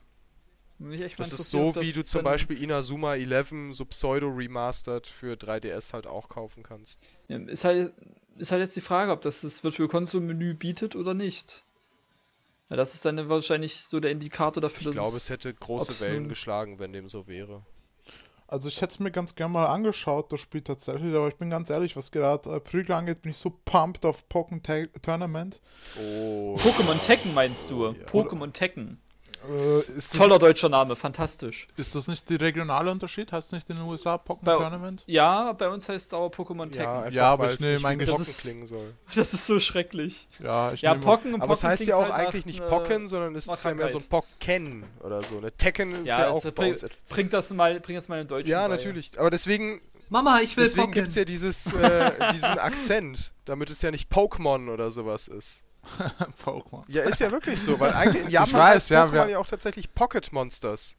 Das ist so, wie du zum Beispiel Inazuma 11 so pseudo-remastered für 3DS halt auch kaufen kannst. Ja, ist, halt, ist halt jetzt die Frage, ob das das Virtual Console Menü bietet oder nicht. Ja, das ist dann wahrscheinlich so der Indikator dafür, Ich dass glaube, es hätte große Wellen geschlagen, wenn dem so wäre. Also ich hätte es mir ganz gerne mal angeschaut, das Spiel tatsächlich, aber ich bin ganz ehrlich, was gerade äh, Prügel angeht, bin ich so pumped auf Pokémon Tournament. Oh. Pokémon Tekken meinst du? Ja. Pokémon Tekken. Äh, ist, das, Toller deutscher Name, fantastisch. ist das nicht der regionale Unterschied? Heißt es nicht in den USA Pokémon Bei- Tournament? Ja, bei uns heißt es aber Pokémon Tekken. Ja, einfach Ja, aber weil ich es nehme eigentlich- Pocken ist- klingen soll. Das ist so schrecklich. Ja, ich Ja, Pocken und Aber es Pocken heißt ja auch halt eigentlich nicht äh, Pocken, sondern es ist ja mehr so ein Pocken oder so. Ne? Tekken ist ja, Ja, auch also bei bring, uns. bring das mal, bring das mal in Deutsch. Ja, natürlich. Aber deswegen, Mama, ich will deswegen gibt es ja dieses, äh, diesen Akzent, damit es ja nicht Pokémon oder sowas ist. Pokémon. Ja, ist ja wirklich so, weil eigentlich in Japan weiß, heißt ja, Pokémon ja auch tatsächlich Pocket Monsters.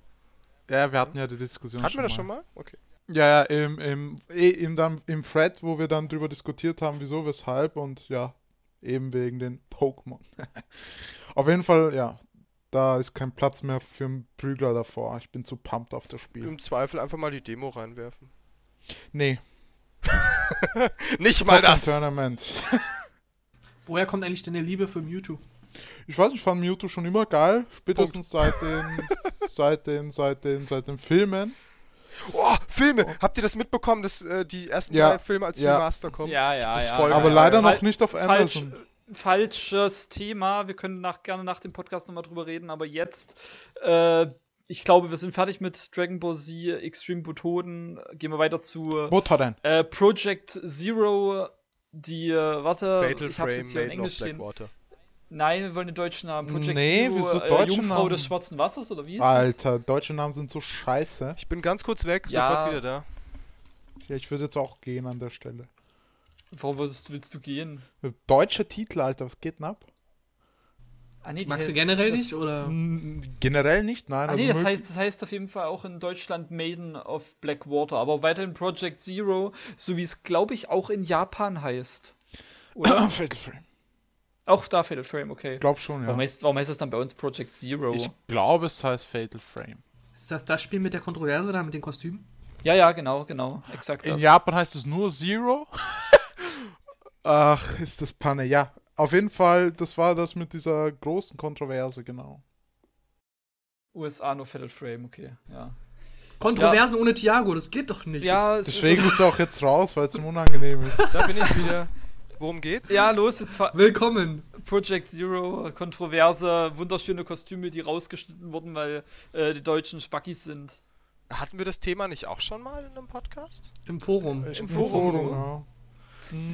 Ja, wir hatten ja die Diskussion. Hatten wir das schon mal? Okay. Ja, ja, im, im, eh, im, dann, im Thread, wo wir dann drüber diskutiert haben, wieso, weshalb und ja, eben wegen den Pokémon. Auf jeden Fall, ja, da ist kein Platz mehr für einen Prügler davor. Ich bin zu pumped auf das Spiel. Im Zweifel einfach mal die Demo reinwerfen. Nee, Nicht mal das! Tournament. Woher kommt eigentlich denn der Liebe für Mewtwo? Ich weiß nicht, ich fand Mewtwo schon immer geil. Spätestens seit den, seit den, seit den, seit den Filmen. Oh, Filme! Habt ihr das mitbekommen, dass äh, die ersten Ja, drei Filme als ja. Remaster kommen? Ja, ja, Das ja. voll Aber geil. leider noch nicht auf Falsch, Amazon. falsches Thema. Wir können nach, gerne nach dem Podcast nochmal drüber reden, aber jetzt, äh, ich glaube, wir sind fertig mit Dragon Ball Z Extreme Butoden. Gehen wir weiter zu äh, Project Zero. Die, äh, warte, Fatal ich hab's Frame, jetzt hier in Englisch stehen. Blackwater. Nein, wir wollen den deutschen Namen. Project Nee, Zero, wieso äh, deutschen Jungfrau Namen? des schwarzen Wassers, oder wie? ist Alter, deutsche Namen sind so scheiße. Ich bin ganz kurz weg, Ja. sofort wieder da. Ja, ich würde jetzt auch gehen an der Stelle. das? Warum willst, willst du gehen? Deutsche Titel, Alter, was geht denn ab? Ah, nee, Magst du generell das- nicht oder? Generell nicht, nein. Ah also nee, das heißt, das heißt auf jeden Fall auch in Deutschland Maiden of Blackwater, aber weiterhin Project Zero, so wie es glaube ich auch in Japan heißt. Oder? Fatal Frame. auch da Fatal Frame, okay. Ich glaube schon, ja. Warum, heißt, warum heißt das dann bei uns Project Zero? Ich glaube, es heißt Fatal Frame. Ist das das Spiel mit der Kontroverse da, mit den Kostümen? Ja, ja, genau, genau, exakt In das. Japan heißt es nur Zero. Ach, ist das Panne. Ja, auf jeden Fall, das war das mit dieser großen Kontroverse, genau. USA nur Fatal Frame, okay, ja. Kontroversen ohne Thiago, das geht doch nicht. Ja, es Deswegen ist, er auch jetzt raus, weil es ihm unangenehm ist. Da bin ich wieder. Worum geht's? ja, los, jetzt Willkommen. Project Zero, Kontroverse, wunderschöne Kostüme, die rausgeschnitten wurden, weil äh, die Deutschen Spackis sind. Hatten wir das Thema nicht auch schon mal in einem Podcast? Im Forum. Im Im Forum. Forum, ja.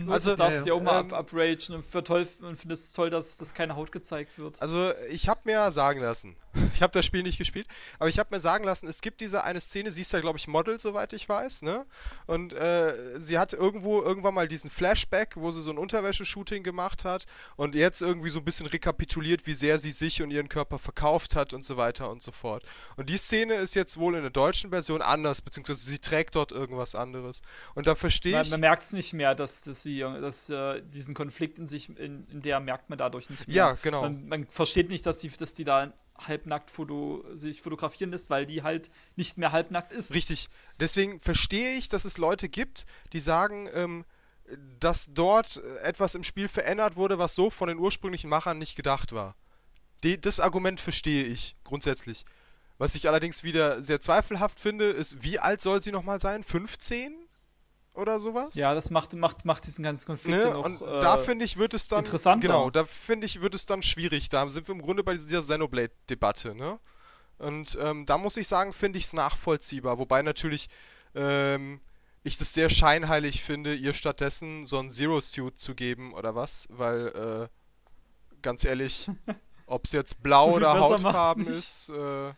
Also, Also, du darfst ja, dir auch mal ähm, ab, upragen und für toll und findest es toll, dass, dass keine Haut gezeigt wird. Also, ich habe mir sagen lassen, ich habe das Spiel nicht gespielt, aber ich habe mir sagen lassen, es gibt diese eine Szene, sie ist ja, glaube ich, Model, soweit ich weiß, ne? Und äh, sie hat irgendwo irgendwann mal diesen Flashback, wo sie so ein Unterwäsche-Shooting gemacht hat und jetzt irgendwie so ein bisschen rekapituliert, wie sehr sie sich und ihren Körper verkauft hat und so weiter und so fort. Und die Szene ist jetzt wohl in der deutschen Version anders, beziehungsweise sie trägt dort irgendwas anderes. Und da verstehe ich. man merkt es nicht mehr, dass, dass sie dass, äh, diesen Konflikt in sich, in, in der merkt man dadurch nicht mehr. Ja, genau. Man, man versteht nicht, dass die, dass die da halbnackt foto, sich fotografieren lässt, weil die halt nicht mehr halbnackt ist. Richtig. Deswegen verstehe ich, dass es Leute gibt, die sagen, ähm, dass dort äh, etwas im Spiel verändert wurde, was so von den ursprünglichen Machern nicht gedacht war. Die, das Argument verstehe ich grundsätzlich. Was ich allerdings wieder sehr zweifelhaft finde, ist, wie alt soll sie nochmal sein? 15? Oder sowas? Ja, das macht, macht, macht diesen ganzen Konflikt Ne? dann auch, Und äh, da finde ich, wird es dann. interessanter. Genau, da finde ich, wird es dann schwierig. Da sind wir im Grunde bei dieser Xenoblade-Debatte, ne? Und ähm, da muss ich sagen, finde ich es nachvollziehbar. Wobei natürlich ähm, ich das sehr scheinheilig finde, ihr stattdessen so ein Zero-Suit zu geben oder was, weil, äh, ganz ehrlich, ob es jetzt blau So oder Hautfarben ist, äh,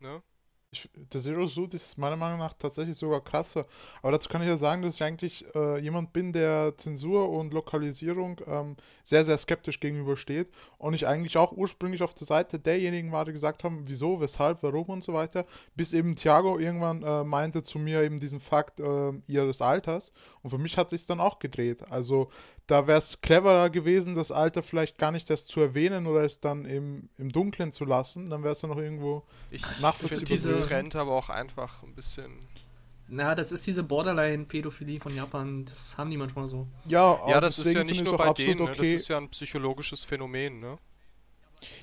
ne? Ich, der Zero Suit ist meiner Meinung nach tatsächlich sogar krasser. Aber dazu kann ich ja sagen, dass ich eigentlich äh, jemand bin, der Zensur und Lokalisierung ähm, sehr, sehr skeptisch gegenübersteht. Und ich eigentlich auch ursprünglich auf der Seite derjenigen war, die gesagt haben, wieso, weshalb, warum und so weiter. Bis eben Thiago irgendwann äh, meinte zu mir eben diesen Fakt äh, ihres Alters. Und für mich hat sich dann auch gedreht. Also da wäre es cleverer gewesen, das Alter vielleicht gar nicht erst zu erwähnen oder es dann im, im Dunkeln zu lassen. Dann wäre es dann noch irgendwo Ich finde diese- diesen Trend aber auch einfach ein bisschen. Na, das ist diese Borderline-Pädophilie von Japan. Das haben die manchmal so. Ja, Ja, aber das ist ja nicht nur bei denen, ne? das okay. ist ja ein psychologisches Phänomen, ne?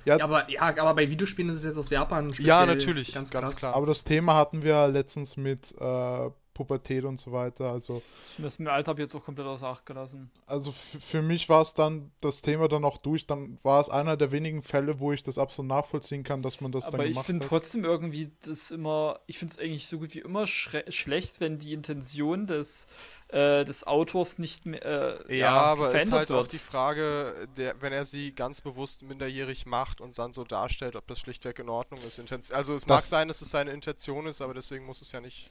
Ja, Ja, aber, ja, aber bei Videospielen ist es jetzt aus Japan speziell Ja, natürlich, ganz, ganz klar. aber das Thema hatten wir letztens mit äh, Pubertät und so weiter. Also, Das mit dem Alter habe ich jetzt auch komplett außer Acht gelassen. also für mich war es dann das Thema dann auch durch. Dann war es einer der wenigen Fälle, wo ich das absolut nachvollziehen kann, dass man das Aber dann ich gemacht finde hat. trotzdem irgendwie das immer, ich finde es eigentlich so gut wie immer schlecht, wenn die Intention des, äh, des Autors nicht mehr äh, Ja, aber ist verändert halt auch wird. die Frage, der, wenn er sie ganz bewusst minderjährig macht und dann so darstellt, ob das schlichtweg in Ordnung ist. Also es mag Das- sein, dass es seine Intention ist, aber deswegen muss es ja nicht.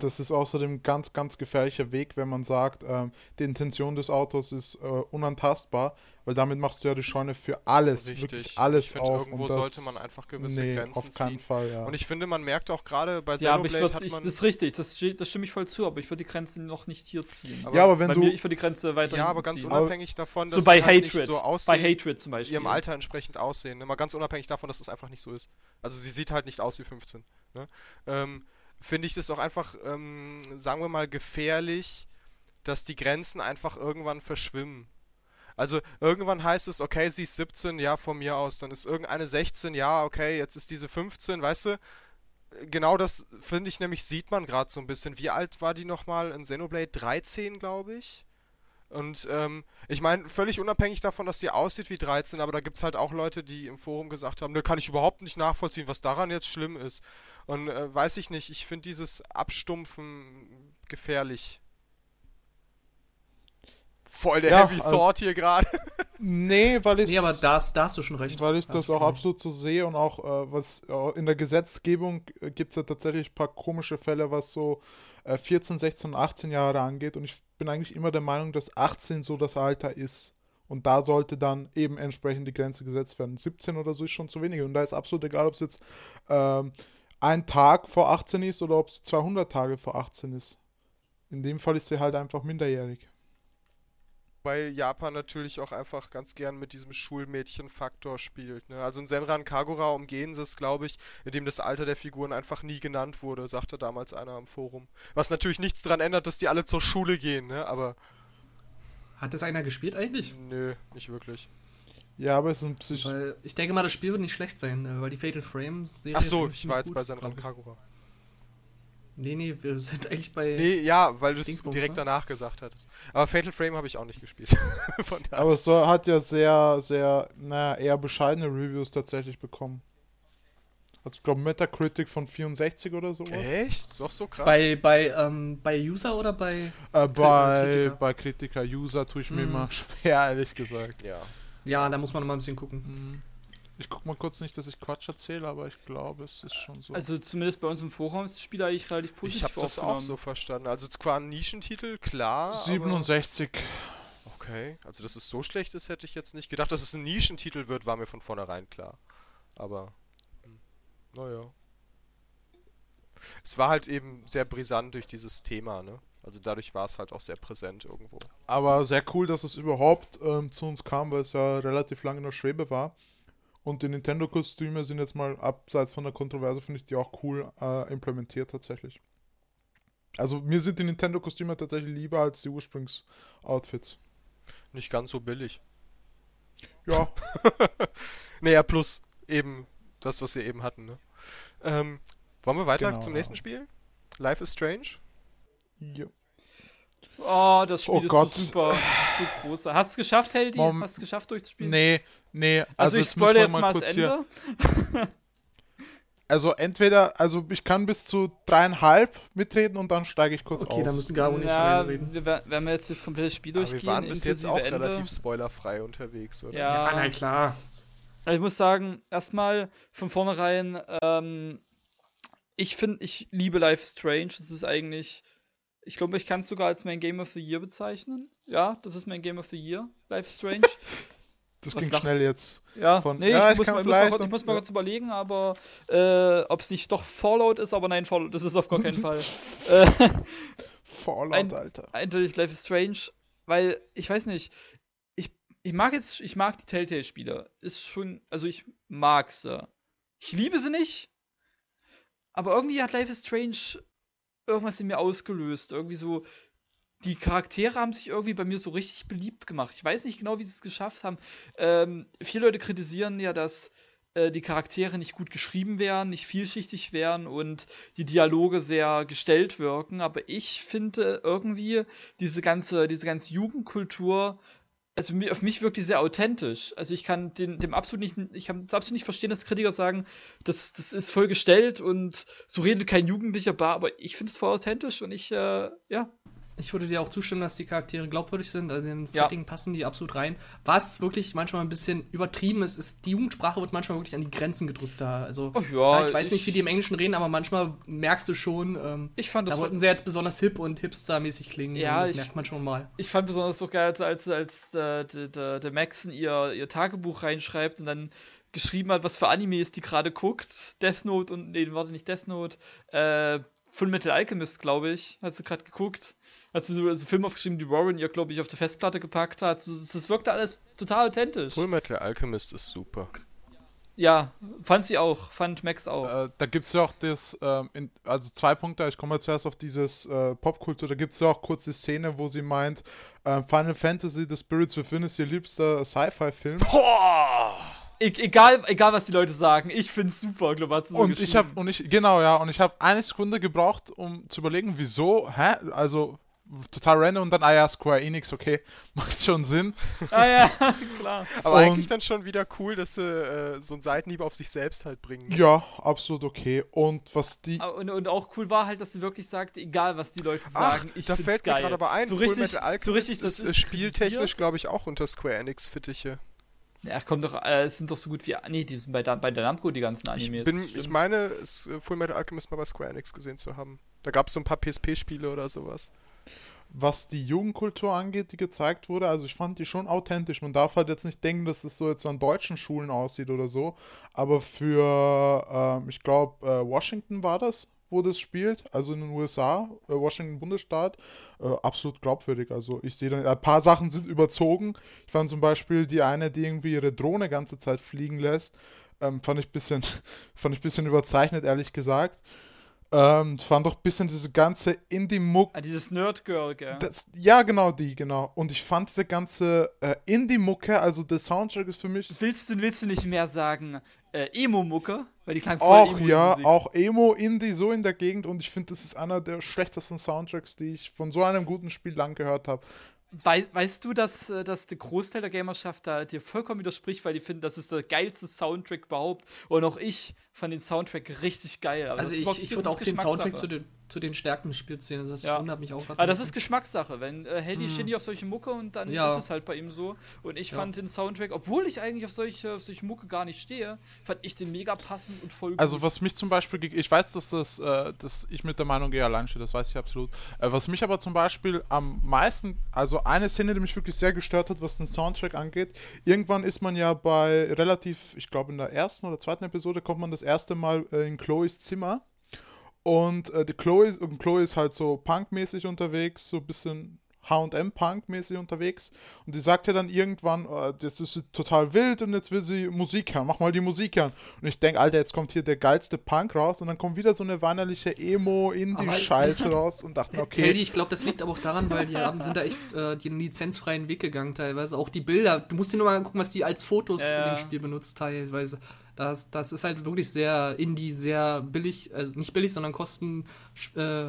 Das ist außerdem ein ganz, ganz gefährlicher Weg, wenn man sagt, ähm, die Intention des Autos ist äh, unantastbar, weil damit machst du ja die Scheune für alles, wirklich Richtig. alles ich finde, irgendwo und das- sollte man einfach gewisse nee, Grenzen auf keinen ziehen. Fall, ja. Und ich finde, man merkt auch gerade bei ja, aber ich Xenoblade würde, hat ich, man. das ist richtig, das, das stimme ich voll zu, aber ich würde die Grenze noch nicht hier ziehen. Aber ja, aber wenn bei du, mir, ich würde die Grenze weiter ja, aber ganz ziehen. unabhängig davon, dass So bei sie halt Hatred, nicht so bei aussehen, Hatred zum Beispiel. ihrem Alter entsprechend aussehen. Immer ganz unabhängig davon, dass es einfach nicht so ist. Also sie sieht halt nicht aus wie 15. Ne? Ähm, Finde ich das auch einfach, ähm, sagen wir mal, gefährlich, dass die Grenzen einfach irgendwann verschwimmen. Also irgendwann heißt es, okay, sie ist 17, ja, von mir aus. Dann ist irgendeine 16, ja, okay, jetzt ist diese 15, weißt du? Genau das, finde ich nämlich, sieht man gerade so ein bisschen. Wie alt war die nochmal in Xenoblade? 13, glaube ich. Und ähm, ich meine, völlig unabhängig davon, dass die aussieht wie 13, aber da gibt es halt auch Leute, die im Forum gesagt haben, ne, kann ich überhaupt nicht nachvollziehen, was daran jetzt schlimm ist. Und äh, weiß ich nicht, ich finde dieses Abstumpfen gefährlich. Voll der Ja, Heavy also- Thought hier gerade. nee, weil ich Nee, aber da hast, da hast du schon recht. Weil ich das du auch recht. absolut so sehe und auch äh, was äh, in der Gesetzgebung gibt es ja tatsächlich ein paar komische Fälle, was so äh, 14, 16 und 18 Jahre angeht. Und ich bin eigentlich immer der Meinung, dass 18 so das Alter ist. Und da sollte dann eben entsprechend die Grenze gesetzt werden. 17 oder so ist schon zu wenig. Und da ist absolut egal, ob es jetzt ähm, ein Tag vor 18 ist oder ob es 200 Tage vor 18 ist. In dem Fall ist sie halt einfach minderjährig. Weil Japan natürlich auch einfach ganz gern mit diesem Schulmädchen-Faktor spielt. Ne? Also in Senran Kagura umgehen sie es, glaube ich, indem das Alter der Figuren einfach nie genannt wurde, sagte damals einer im Forum. Was natürlich nichts daran ändert, dass die alle zur Schule gehen, ne? Aber Hat das einer gespielt eigentlich? nö, nicht wirklich. Ja, aber es sind psych Weil ich denke mal, das Spiel wird nicht schlecht sein, äh, weil die Fatal Frame Serie Ach so, ist ich war jetzt bei gut, Senran glaub ich. Kagura. Nee, nee, wir sind eigentlich bei. Nee, ja, weil du es direkt ne? danach gesagt hattest. Aber Fatal Frame habe ich auch nicht gespielt. Aber es hat ja sehr, sehr, naja, eher bescheidene Reviews tatsächlich bekommen. Also ich glaube Metacritic von 64 oder sowas. Echt? Ist doch so krass. Bei, bei, ähm, bei User oder bei. Äh, bei, Kritiker. bei Kritiker, User tue ich mir Mhm. immer schwer, ehrlich gesagt. ja. Ja, da muss man noch mal ein bisschen gucken. Ich guck mal kurz nicht, dass ich Quatsch erzähle, aber ich glaube, es ist schon so. Also zumindest bei uns im Forum ist das Spiel eigentlich relativ positiv Ich habe das auch so verstanden. Also zwar ein Nischentitel, klar. aber- 67. Okay, also dass es so schlecht ist, hätte ich jetzt nicht gedacht. Dass es ein Nischentitel wird, war mir von vornherein klar. Aber, hm, naja. Es war halt eben sehr brisant durch dieses Thema, ne? Also dadurch war es halt auch sehr präsent irgendwo. Aber sehr cool, dass es überhaupt ähm, zu uns kam, weil es ja relativ lange in der Schwebe war. Und die Nintendo-Kostüme sind jetzt mal abseits von der Kontroverse, finde ich die auch cool äh, implementiert tatsächlich. Also mir sind die Nintendo-Kostüme tatsächlich lieber als die Ursprungs-Outfits. Nicht ganz so billig. Ja, Naja, plus eben das, was wir eben hatten, ne? Ähm, wollen wir weiter Genau, zum ja. nächsten Spiel? Life is Strange? ja. Oh, das Spiel Oh ist Gott. so super. So groß. Hast du es geschafft, Heldi? Mom- Hast du es geschafft durchzuspielen? Nee, nee. Also, ich jetzt müssen spoilere jetzt mal das kurz hier- Ende. Also entweder, also ich kann bis zu dreieinhalb mitreden und dann steige ich kurz Okay, aus. da müssen Garo und ich Ja, reden. wir, wer- wenn wir jetzt das komplette Spiel Aber durchgehen, wir waren bis jetzt auch Ende, relativ spoilerfrei unterwegs, oder? Ja, na klar. Also ich muss sagen, erstmal von vornherein, ähm, ich finde, ich liebe Life is Strange. Das ist eigentlich, ich glaube, ich kann es sogar als mein Game of the Year bezeichnen. Ja, das ist mein Game of the Year, Life is Strange. das was ging lachst- schnell jetzt. Ja, Von- nee, ja, ich, ich muss mal, ich muss mal, ich muss mal ja. kurz überlegen, aber äh, ob es nicht doch Fallout ist, aber nein, Fallout, das ist auf gar keinen Fall. äh, Fallout, Ein- Alter. eindeutig Life is Strange, weil ich weiß nicht, ich, ich mag jetzt, ich mag die Telltale-Spiele. Ist schon, also ich mag sie. Ich liebe sie nicht, aber irgendwie hat Life is Strange irgendwas in mir ausgelöst. Irgendwie so, die Charaktere haben sich irgendwie bei mir so richtig beliebt gemacht. Ich weiß nicht genau, wie sie es geschafft haben. Ähm, viele Leute kritisieren ja, dass äh, die Charaktere nicht gut geschrieben wären, nicht vielschichtig wären und die Dialoge sehr gestellt wirken. Aber ich finde irgendwie diese ganze, diese ganze Jugendkultur also auf mich wirklich sehr authentisch. Also ich kann den, dem absolut nicht, ich kann absolut nicht verstehen, dass Kritiker sagen, das, das ist voll gestellt und so redet kein Jugendlicher bar, aber ich finde es voll authentisch und ich, äh, ja, ich würde dir auch zustimmen, dass die Charaktere glaubwürdig sind, also in den Ja. Setting passen die absolut rein. Was wirklich manchmal ein bisschen übertrieben ist, ist, die Jugendsprache wird manchmal wirklich an die Grenzen gedrückt da. Also, Oh ja, ich weiß ich- nicht, wie die im Englischen reden, aber manchmal merkst du schon, ähm, ich fand da wollten sie jetzt besonders hip und hipster-mäßig klingen. Ja, und das ich- merkt man schon mal. ich fand besonders so geil, als, als, als äh, der, der, der Maxon ihr, ihr Tagebuch reinschreibt und dann geschrieben hat, was für Animes die gerade guckt. Death Note und, nee, warte, nicht Death Note, äh, Full Metal Alchemist, glaube ich, hat sie gerade geguckt. Hat sie so, einen Film aufgeschrieben, die Warren ihr, glaube ich, auf der Festplatte gepackt hat. Das, das wirkte alles total authentisch. Full Metal Alchemist ist super. Ja, fand sie auch, fand Max auch. Äh, da gibt es ja auch das, ähm, in, also zwei Punkte, ich komme mal zuerst auf dieses äh, Popkultur, da gibt es ja auch kurz die Szene, wo sie meint, äh, Final Fantasy, The Spirits Within ist ihr liebster Sci-Fi-Film. E egal, egal, was die Leute sagen, ich find's super, glaube ich. hat sie so Und ich habe, und ich, genau, ja, und ich habe eine Sekunde gebraucht, um zu überlegen, wieso, hä, also total random und dann, ah ja, Square Enix, okay, macht schon Sinn. Ah ja, klar. Aber Und- eigentlich dann schon wieder cool, dass sie äh, so einen Seitenhieb auf sich selbst halt bringen. Ja, absolut okay. Und was die, Aber- Und, und auch cool war halt, dass sie wirklich sagte, egal was die Leute Ach, sagen, ich da fällt geil. mir gerade aber ein, so Full richtig, Metal Alchemist so richtig, das ist, äh, ist spieltechnisch, kritisiert. glaube ich, auch unter Square Enix Fittiche. Ja, kommt doch, äh, es sind doch so gut wie, nee, die sind bei, bei der Namco die ganzen Ich, Animes. bin, stimmt. ich meine, es, äh, Full Metal Alchemist mal bei Square Enix gesehen zu haben. Da gab es so ein paar PSP-Spiele oder sowas. Was die Jugendkultur angeht, die gezeigt wurde, also ich fand die schon authentisch. Man darf halt jetzt nicht denken, dass das so jetzt an deutschen Schulen aussieht oder so. Aber für, ähm, ich glaube, äh, Washington war das, wo das spielt, also in den USA, äh, Washington Bundesstaat, äh, absolut glaubwürdig. Also ich sehe dann, ein paar Sachen sind überzogen. Ich fand zum Beispiel die eine, die irgendwie ihre Drohne ganze Zeit fliegen lässt, ähm, fand ich bisschen, fand ich ein bisschen überzeichnet, ehrlich gesagt. Ähm, fand doch ein bisschen diese ganze Indie-Muck Ah, dieses Nerd-Girl, gell? das, ja, genau die, genau. Und ich fand diese ganze äh, Indie-Mucke, also der Soundtrack ist für mich willst, du, willst du nicht mehr sagen, äh, Emo-Mucke? Weil die klang voll auch, Emo, ja, Musik. auch Emo, Indie so in der Gegend und ich finde, das ist einer der schlechtesten Soundtracks, die ich von so einem guten Spiel lang gehört habe. Wei weißt du, dass, äh, dass der Großteil der Gamerschaft da dir vollkommen widerspricht, weil die finden, das ist der geilste Soundtrack überhaupt. Und auch ich fand den Soundtrack richtig geil. Aber Also ich, ich würde auch den Soundtrack zu den, zu den Stärken des Spiels sehen. Also das Ja. wundert mich auch. Aber das ist Geschmackssache. Wenn äh, Helly Hm. steht nicht auf solche Mucke und dann Ja. ist es halt bei ihm so. Und ich Ja. fand den Soundtrack, obwohl ich eigentlich auf solche, auf solche Mucke gar nicht stehe, fand ich den mega passend und voll gut. Also was mich zum Beispiel, ich weiß, dass das, äh, dass ich mit der Meinung gehe allein stehe, das weiß ich absolut. Äh, was mich aber zum Beispiel am meisten, also eine Szene, die mich wirklich sehr gestört hat, was den Soundtrack angeht. Irgendwann ist man ja bei relativ, ich glaube in der ersten oder zweiten Episode kommt man das erste Mal äh, in Chloes Zimmer und äh, die Chloe, und Chloe ist halt so punkmäßig unterwegs, so ein bisschen H&M-Punk-mäßig unterwegs. Und die sagt ja dann irgendwann, äh, das ist total wild und jetzt will sie Musik hören. Mach mal die Musik hören. Und ich denke, Alter, jetzt kommt hier der geilste Punk raus und dann kommt wieder so eine weinerliche Emo-Indie-Scheiße raus und dachte, okay. Heldi, ich glaube, das liegt aber auch daran, weil die haben, sind da echt äh, den lizenzfreien Weg gegangen teilweise. Auch die Bilder, du musst dir nur mal gucken, was die als Fotos Ja, in dem Spiel benutzt teilweise. Das, das ist halt wirklich sehr Indie, sehr billig, also nicht billig, sondern Kosten, äh,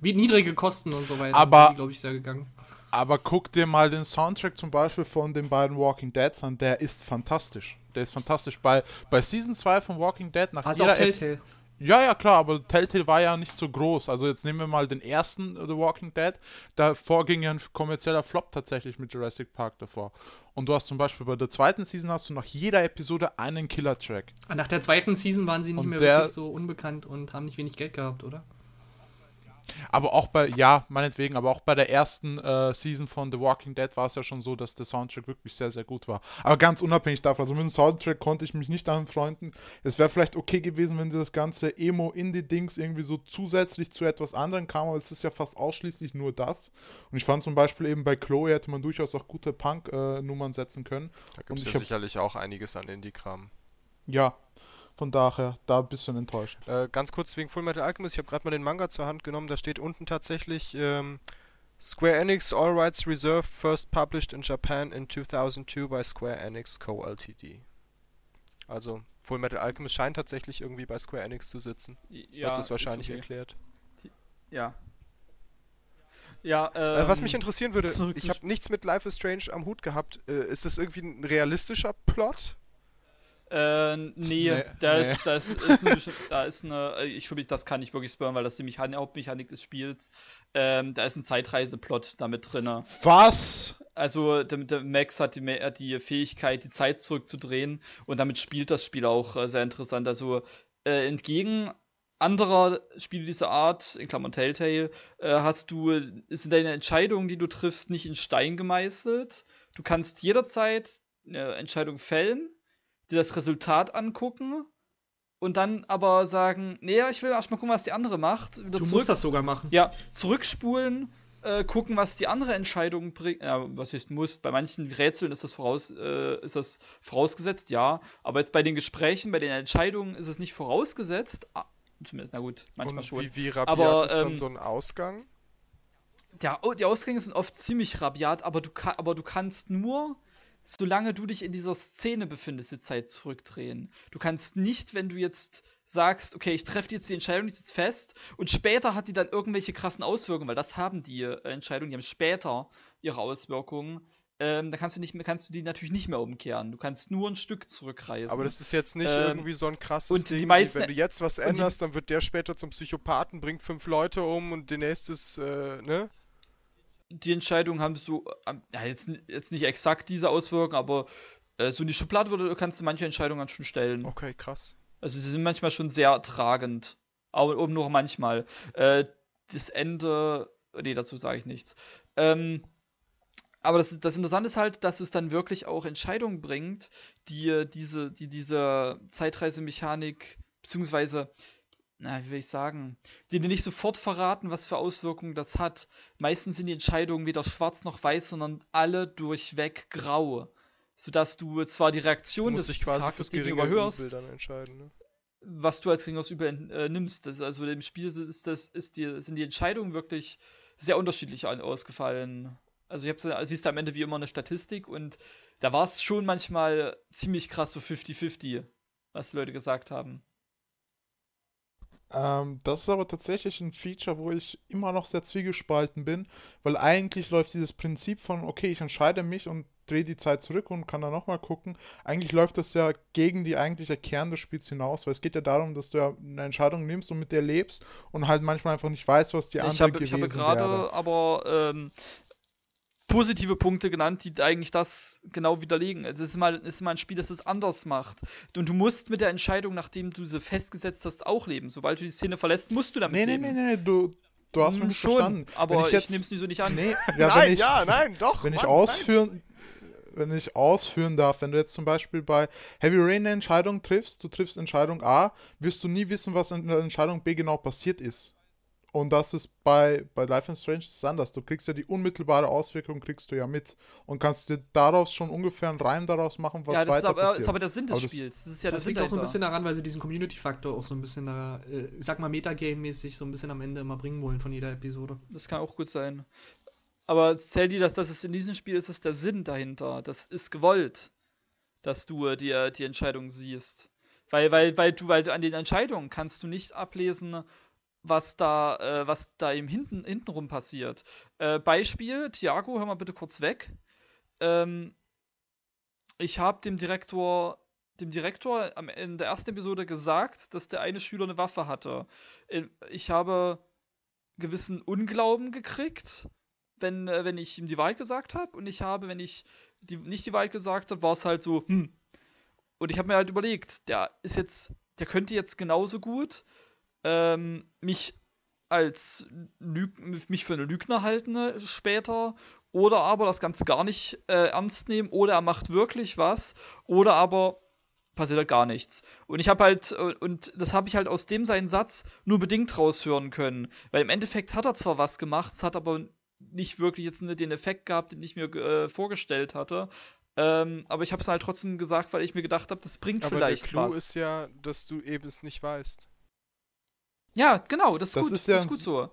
wie niedrige Kosten und so weiter. Aber- glaube ich, sehr gegangen. Aber guck dir mal den Soundtrack zum Beispiel von den beiden Walking Deads an, der ist fantastisch. Der ist fantastisch. Bei, bei Season 2 von Walking Dead nach Hast du auch jeder Ep- Telltale? Ja, ja, klar, aber Telltale war ja nicht so groß. Also jetzt nehmen wir mal den ersten äh, The Walking Dead. Davor ging ja ein kommerzieller Flop tatsächlich mit Jurassic Park davor. Und du hast zum Beispiel bei der zweiten Season hast du nach jeder Episode einen Killer-Track. Nach der zweiten Season waren sie nicht Und mehr wirklich so unbekannt und haben nicht wenig Geld gehabt, oder? Aber auch bei, ja, meinetwegen, aber auch bei der ersten äh, Season von The Walking Dead war es ja schon so, dass der Soundtrack wirklich sehr, sehr gut war. Aber ganz unabhängig davon, also mit dem Soundtrack konnte ich mich nicht anfreunden. Es wäre vielleicht okay gewesen, wenn sie das ganze Emo-Indie-Dings irgendwie so zusätzlich zu etwas anderem kam, aber es ist ja fast ausschließlich nur das. Und ich fand zum Beispiel eben bei Chloe hätte man durchaus auch gute Punk-Nummern setzen können. Da gibt es ja sicherlich auch einiges an Indie-Kram. Ja, von daher da ein bisschen enttäuscht. Äh, ganz kurz wegen Full Metal Alchemist, ich habe gerade mal den Manga zur Hand genommen, da steht unten tatsächlich ähm, Square Enix All Rights Reserved First Published in Japan in 2002 by Square Enix Co. Ltd. Also, Full Metal Alchemist scheint tatsächlich irgendwie bei Square Enix zu sitzen. Ja, was es wahrscheinlich ist okay. erklärt. Ja. Ja, Äh, ähm, was mich interessieren würde, ich habe nichts mit Life is Strange am Hut gehabt. Äh, ist das irgendwie ein realistischer Plot? Äh, nee, Nee, da, nee. Ist, da, ist, eine, da ist eine, ich finde, das kann ich wirklich spoilern, weil das die Mechan Hauptmechanik des Spiels, ähm, da ist ein Zeitreiseplot damit drin. Was? Also, der, der Max hat die, hat die Fähigkeit, die Zeit zurückzudrehen und damit spielt das Spiel auch äh, sehr interessant. Also, äh, entgegen anderer Spiele dieser Art, in Klammern Telltale, äh, hast du, sind deine Entscheidungen, die du triffst, nicht in Stein gemeißelt. Du kannst jederzeit eine Entscheidung fällen, dir das Resultat angucken und dann aber sagen, nee, ich will erstmal gucken, was die andere macht. Wieder Du zurück, musst das sogar machen. ja, zurückspulen, äh, gucken, was die andere Entscheidung bringt. Ja, was ist muss. Bei manchen Rätseln ist das, voraus, äh, ist das vorausgesetzt, ja. Aber jetzt bei den Gesprächen, bei den Entscheidungen ist es nicht vorausgesetzt. Ah, zumindest, na gut, manchmal Und schon. wie, wie rabiat Aber, ist dann ähm, so ein Ausgang? Ja, oh, die Ausgänge sind oft ziemlich rabiat, aber du, aber du kannst nur, solange du dich in dieser Szene befindest, die Zeit zurückdrehen. Du kannst nicht, wenn du jetzt sagst, okay, ich treffe jetzt die Entscheidung, die ist jetzt fest, und später hat die dann irgendwelche krassen Auswirkungen, weil das haben die äh, Entscheidungen, die haben später ihre Auswirkungen. Ähm, da kannst du nicht mehr, kannst du die natürlich nicht mehr umkehren. Du kannst nur ein Stück zurückreisen. Aber das ist jetzt nicht ähm, irgendwie so ein krasses und die Ding, meisten- wenn du jetzt was die- änderst, dann wird der später zum Psychopathen, bringt fünf Leute um und der nächste ist, äh, ne? Die Entscheidungen haben so, ähm, ja, jetzt, jetzt nicht exakt diese Auswirkungen, aber äh, so in die Schublade würde, kannst du manche Entscheidungen dann schon stellen. Okay, krass. Also sie sind manchmal schon sehr tragend. Aber oben nur manchmal. Äh, das Ende. Nee, dazu sage ich nichts. Ähm, aber das, das Interessante ist halt, dass es dann wirklich auch Entscheidungen bringt, die äh, diese, die diese Zeitreisemechanik, beziehungsweise, na, wie will ich sagen, die dir nicht sofort verraten, was für Auswirkungen das hat. Meistens sind die Entscheidungen weder schwarz noch weiß, sondern alle durchweg grau. Sodass du zwar die Reaktion des dich quasi Charakters fürs geringe gegenüber hörst, Übel dann entscheiden, ne? was du als geringeres Übel äh, nimmst. Das, also im Spiel ist das, ist die, sind die Entscheidungen wirklich sehr unterschiedlich an, ausgefallen. Also ich habe siehst du am Ende wie immer eine Statistik und da war es schon manchmal ziemlich krass so 50-50, was die Leute gesagt haben. Ähm, das ist aber tatsächlich ein Feature, wo ich immer noch sehr zwiegespalten bin, weil eigentlich läuft dieses Prinzip von, okay, ich entscheide mich und drehe die Zeit zurück und kann dann nochmal gucken. Eigentlich läuft das ja gegen die eigentliche Kern des Spiels hinaus, weil es geht ja darum, dass du ja eine Entscheidung nimmst und mit der lebst und halt manchmal einfach nicht weißt, was die andere ich habe, gewesen ich habe gerade aber ähm, positive Punkte genannt, die eigentlich das genau widerlegen. Also es ist mal, ist mal ein Spiel, das es anders macht. Und du musst mit der Entscheidung, nachdem du sie festgesetzt hast, auch leben. Sobald du die Szene verlässt, musst du damit Nee, nee, leben. nee, nee, du, du hast mich nicht schon, verstanden. aber Wenn ich, jetzt- nehme es so nicht an. Nee, ja, nein, wenn ich, ja, nein, doch. Wenn ich Mann, ausführen, wenn ich ausführen darf, wenn du jetzt zum Beispiel bei Heavy Rain eine Entscheidung triffst, du triffst Entscheidung A, wirst du nie wissen, was in der Entscheidung B genau passiert ist. Und das ist bei, bei Life is Strange das ist anders. Du kriegst ja die unmittelbare Auswirkung, kriegst du ja mit. Und kannst dir daraus schon ungefähr einen Reim daraus machen, was ja, das ist weiter aber, passiert. ist aber der Sinn des das- Spiels. Das ist ja das liegt auch so ein bisschen daran, weil sie diesen Community-Faktor auch so ein bisschen da, äh, ich sag mal, Metagame-mäßig so ein bisschen am Ende immer bringen wollen von jeder Episode. Das kann auch gut sein. Aber zähl dir, dass das ist in diesem Spiel ist es der Sinn dahinter. Das ist gewollt, dass du äh, die, die Entscheidung siehst. Weil, weil, weil du, weil du an den Entscheidungen kannst du nicht ablesen, was da, äh, was da im hinten, hintenrum passiert. Äh, Beispiel, Thiago, hör mal bitte kurz weg. Ähm, ich habe dem Direktor, dem Direktor am, in der ersten Episode gesagt, dass der eine Schüler eine Waffe hatte. Äh, Ich habe gewissen Unglauben gekriegt, wenn, äh, wenn ich ihm die Wahrheit gesagt habe. Und ich habe, wenn ich die, nicht die Wahrheit gesagt habe, war es halt so, hm. Und ich habe mir halt überlegt, der ist jetzt, der könnte jetzt genauso gut ähm, mich als Lüg mich für eine Lügner halten später oder aber das Ganze gar nicht äh, ernst nehmen oder er macht wirklich was oder aber passiert halt gar nichts. Und ich habe halt, äh, und das habe ich halt aus dem seinen Satz nur bedingt raushören können. Weil im Endeffekt hat er zwar was gemacht, es hat aber nicht wirklich jetzt den Effekt gehabt, den ich mir äh, vorgestellt hatte. Ähm, aber ich habe es halt trotzdem gesagt, weil ich mir gedacht habe, das bringt Aber vielleicht der Clou was. ist ja, dass du eben es nicht weißt. Ja, genau, das ist Das gut. ist ja das ist gut so.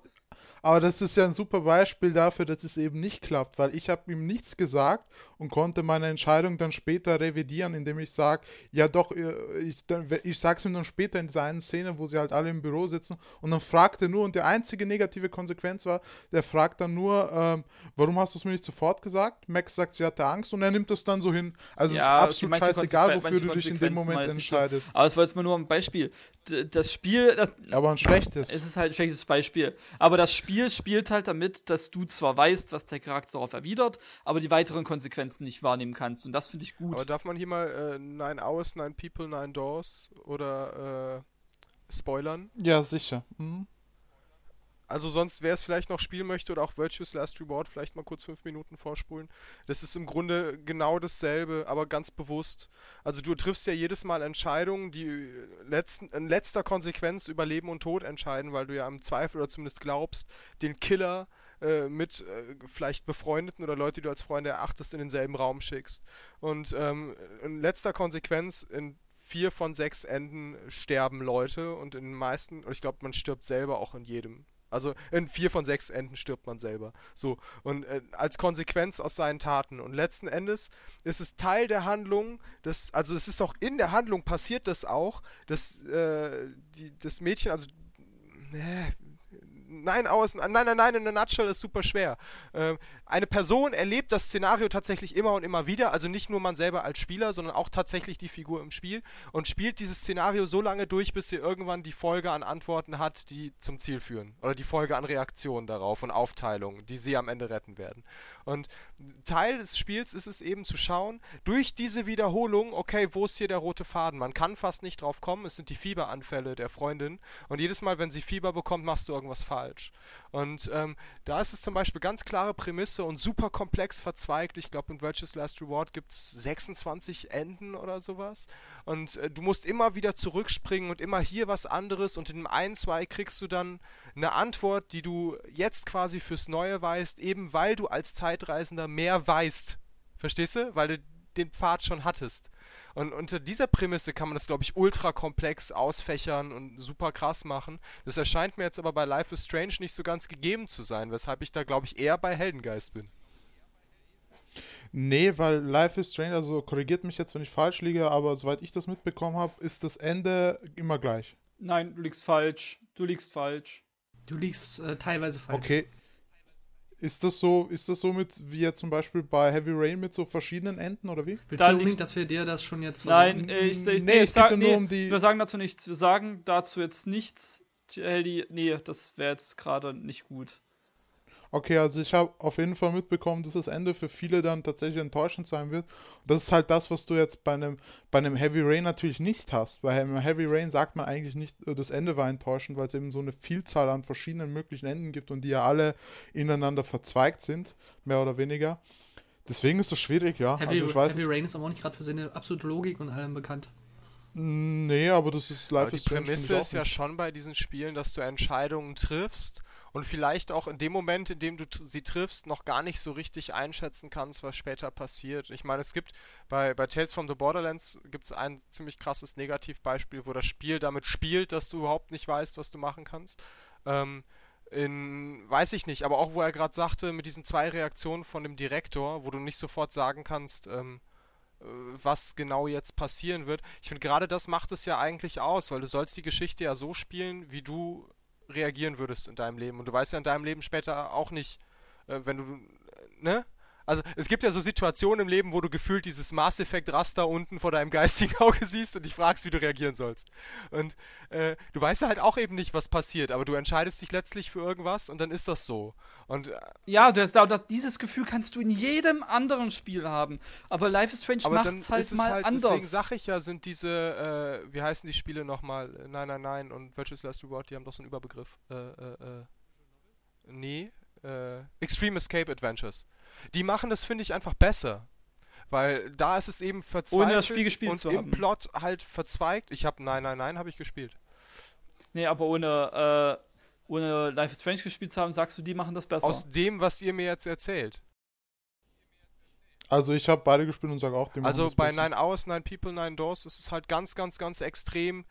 Aber das ist ja ein super Beispiel dafür, dass es eben nicht klappt, weil ich habe ihm nichts gesagt und konnte meine Entscheidung dann später revidieren, indem ich sage, ja doch, äh, ich, ich sage es ihm dann später in dieser einen Szene, wo sie halt alle im Büro sitzen und dann fragt er nur, und die einzige negative Konsequenz war, der fragt dann nur, ähm, warum hast du es mir nicht sofort gesagt? Max sagt, sie hatte Angst und er nimmt das dann so hin. Also Ja, es ist absolut scheißegal, wofür du dich in dem Moment entscheidest. Aber es war jetzt mal nur ein Beispiel. Das Spiel, das, Aber ein schlechtes. es ist halt ein schlechtes Beispiel. Aber das Spiel spielt halt damit, dass du zwar weißt, was der Charakter darauf erwidert, aber die weiteren Konsequenzen nicht wahrnehmen kannst. Und das finde ich gut. Aber darf man hier mal äh, Nine Hours, Nine People, Nine Doors oder äh, spoilern? ja, sicher. Mhm. Also sonst, wer es vielleicht noch spielen möchte oder auch Virtuous Last Reward, vielleicht mal kurz fünf Minuten vorspulen. Das ist im Grunde genau dasselbe, aber ganz bewusst. Also du triffst ja jedes Mal Entscheidungen, die letzten, in letzter Konsequenz über Leben und Tod entscheiden, weil du ja im Zweifel oder zumindest glaubst, den Killer äh, mit äh, vielleicht Befreundeten oder Leute, die du als Freunde erachtest, in denselben Raum schickst. Und ähm, in letzter Konsequenz, in vier von sechs Enden sterben Leute und in den meisten, ich glaube, man stirbt selber auch in jedem. Also in vier von sechs Enden stirbt man selber. So. Und äh, als Konsequenz aus seinen Taten. Und letzten Endes ist es Teil der Handlung, das, also es ist auch in der Handlung passiert das auch, dass äh, die, das Mädchen, also äh, Nein, aus, nein, nein, nein, in a nutshell ist super schwer. Ähm, eine Person erlebt das Szenario tatsächlich immer und immer wieder, also nicht nur man selber als Spieler, sondern auch tatsächlich die Figur im Spiel und spielt dieses Szenario so lange durch, bis sie irgendwann die Folge an Antworten hat, die zum Ziel führen. Oder die Folge an Reaktionen darauf und Aufteilungen, die sie am Ende retten werden. Und Teil des Spiels ist es eben zu schauen, durch diese Wiederholung, okay, wo ist hier der rote Faden? Man kann fast nicht drauf kommen, es sind die Fieberanfälle der Freundin und jedes Mal, wenn sie Fieber bekommt, machst du irgendwas falsch. Und ähm, da ist es zum Beispiel ganz klare Prämisse und super komplex verzweigt. Ich glaube, in Virtuous Last Reward gibt es 26 Enden oder sowas. Und äh, du musst immer wieder zurückspringen und immer hier was anderes und in dem einen, zwei kriegst du dann eine Antwort, die du jetzt quasi fürs Neue weißt, eben weil du als Zeitreisender mehr weißt. Verstehst du? Weil du den Pfad schon hattest. Und unter dieser Prämisse kann man das, glaube ich, ultra komplex ausfächern und super krass machen. Das erscheint mir jetzt aber bei Life is Strange nicht so ganz gegeben zu sein, weshalb ich da, glaube ich, eher bei Heldengeist bin. Nee, weil Life is Strange, also korrigiert mich jetzt, wenn ich falsch liege, aber soweit ich das mitbekommen habe, ist das Ende immer gleich. Nein, du liegst falsch. Du liegst falsch. Du liegst äh, teilweise falsch. Okay. Ist das so, ist das so mit, wie jetzt zum Beispiel bei Heavy Rain mit so verschiedenen Enden oder wie? Willst Da du unbedingt, dass wir dir das schon jetzt Nein, äh, ich, ich, Nee, ich sag, ja nur nee, um die- wir sagen dazu nichts. Wir sagen dazu jetzt nichts. Heldi, nee, das wäre jetzt gerade nicht gut. Okay, also ich habe auf jeden Fall mitbekommen, dass das Ende für viele dann tatsächlich enttäuschend sein wird. Und das ist halt das, was du jetzt bei einem, bei einem Heavy Rain natürlich nicht hast. Bei einem Heavy Rain sagt man eigentlich nicht, äh, das Ende war enttäuschend, weil es eben so eine Vielzahl an verschiedenen möglichen Enden gibt und die ja alle ineinander verzweigt sind, mehr oder weniger. Deswegen ist das schwierig, ja. Heavy, also ich weiß Heavy Rain ist aber auch nicht gerade für seine absolute Logik und allem bekannt. Nee, aber das ist Life Aber die is Strange, Prämisse ist ja schon bei diesen Spielen, dass du Entscheidungen triffst und vielleicht auch in dem Moment, in dem du sie triffst, noch gar nicht so richtig einschätzen kannst, was später passiert. Ich meine, es gibt bei, bei Tales from the Borderlands gibt es ein ziemlich krasses Negativbeispiel, wo das Spiel damit spielt, dass du überhaupt nicht weißt, was du machen kannst. Ähm, in, weiß ich nicht, aber auch wo er gerade sagte, mit diesen zwei Reaktionen von dem Direktor, wo du nicht sofort sagen kannst, ähm, äh, was genau jetzt passieren wird. Ich finde, gerade das macht es ja eigentlich aus, weil du sollst die Geschichte ja so spielen, wie du reagieren würdest in deinem Leben. Und du weißt ja in deinem Leben später auch nicht, äh, wenn du, äh, ne? Also es gibt ja so Situationen im Leben, wo du gefühlt dieses Mass Effect Raster unten vor deinem geistigen Auge siehst und dich fragst, wie du reagieren sollst. Und äh, du weißt ja halt auch eben nicht, was passiert, aber du entscheidest dich letztlich für irgendwas und dann ist das so. Und äh, Ja, das, da, da, dieses Gefühl kannst du in jedem anderen Spiel haben. Aber Life is Strange macht's halt ist es mal halt, anders. deswegen sag ich ja, sind diese, äh, wie heißen die Spiele nochmal? Nein, nein, nein und Virtuous Last Reward, die haben doch so einen Überbegriff. Äh, äh, äh. Nee, äh, Extreme Escape Adventures. Die machen das, finde ich, einfach besser. Weil da ist es eben verzweigt das Spiel gespielt und zu im haben. Plot halt verzweigt. Ich habe Nein, nein, nein, habe ich gespielt. Nee, aber ohne, äh, ohne Life is Strange gespielt zu haben, sagst du, die machen das besser. Aus dem, was ihr mir jetzt erzählt. Also ich habe beide gespielt und sage auch, machen Also bei besser. Nine Hours, Nine People, Nine Doors ist es halt ganz, ganz, ganz extrem,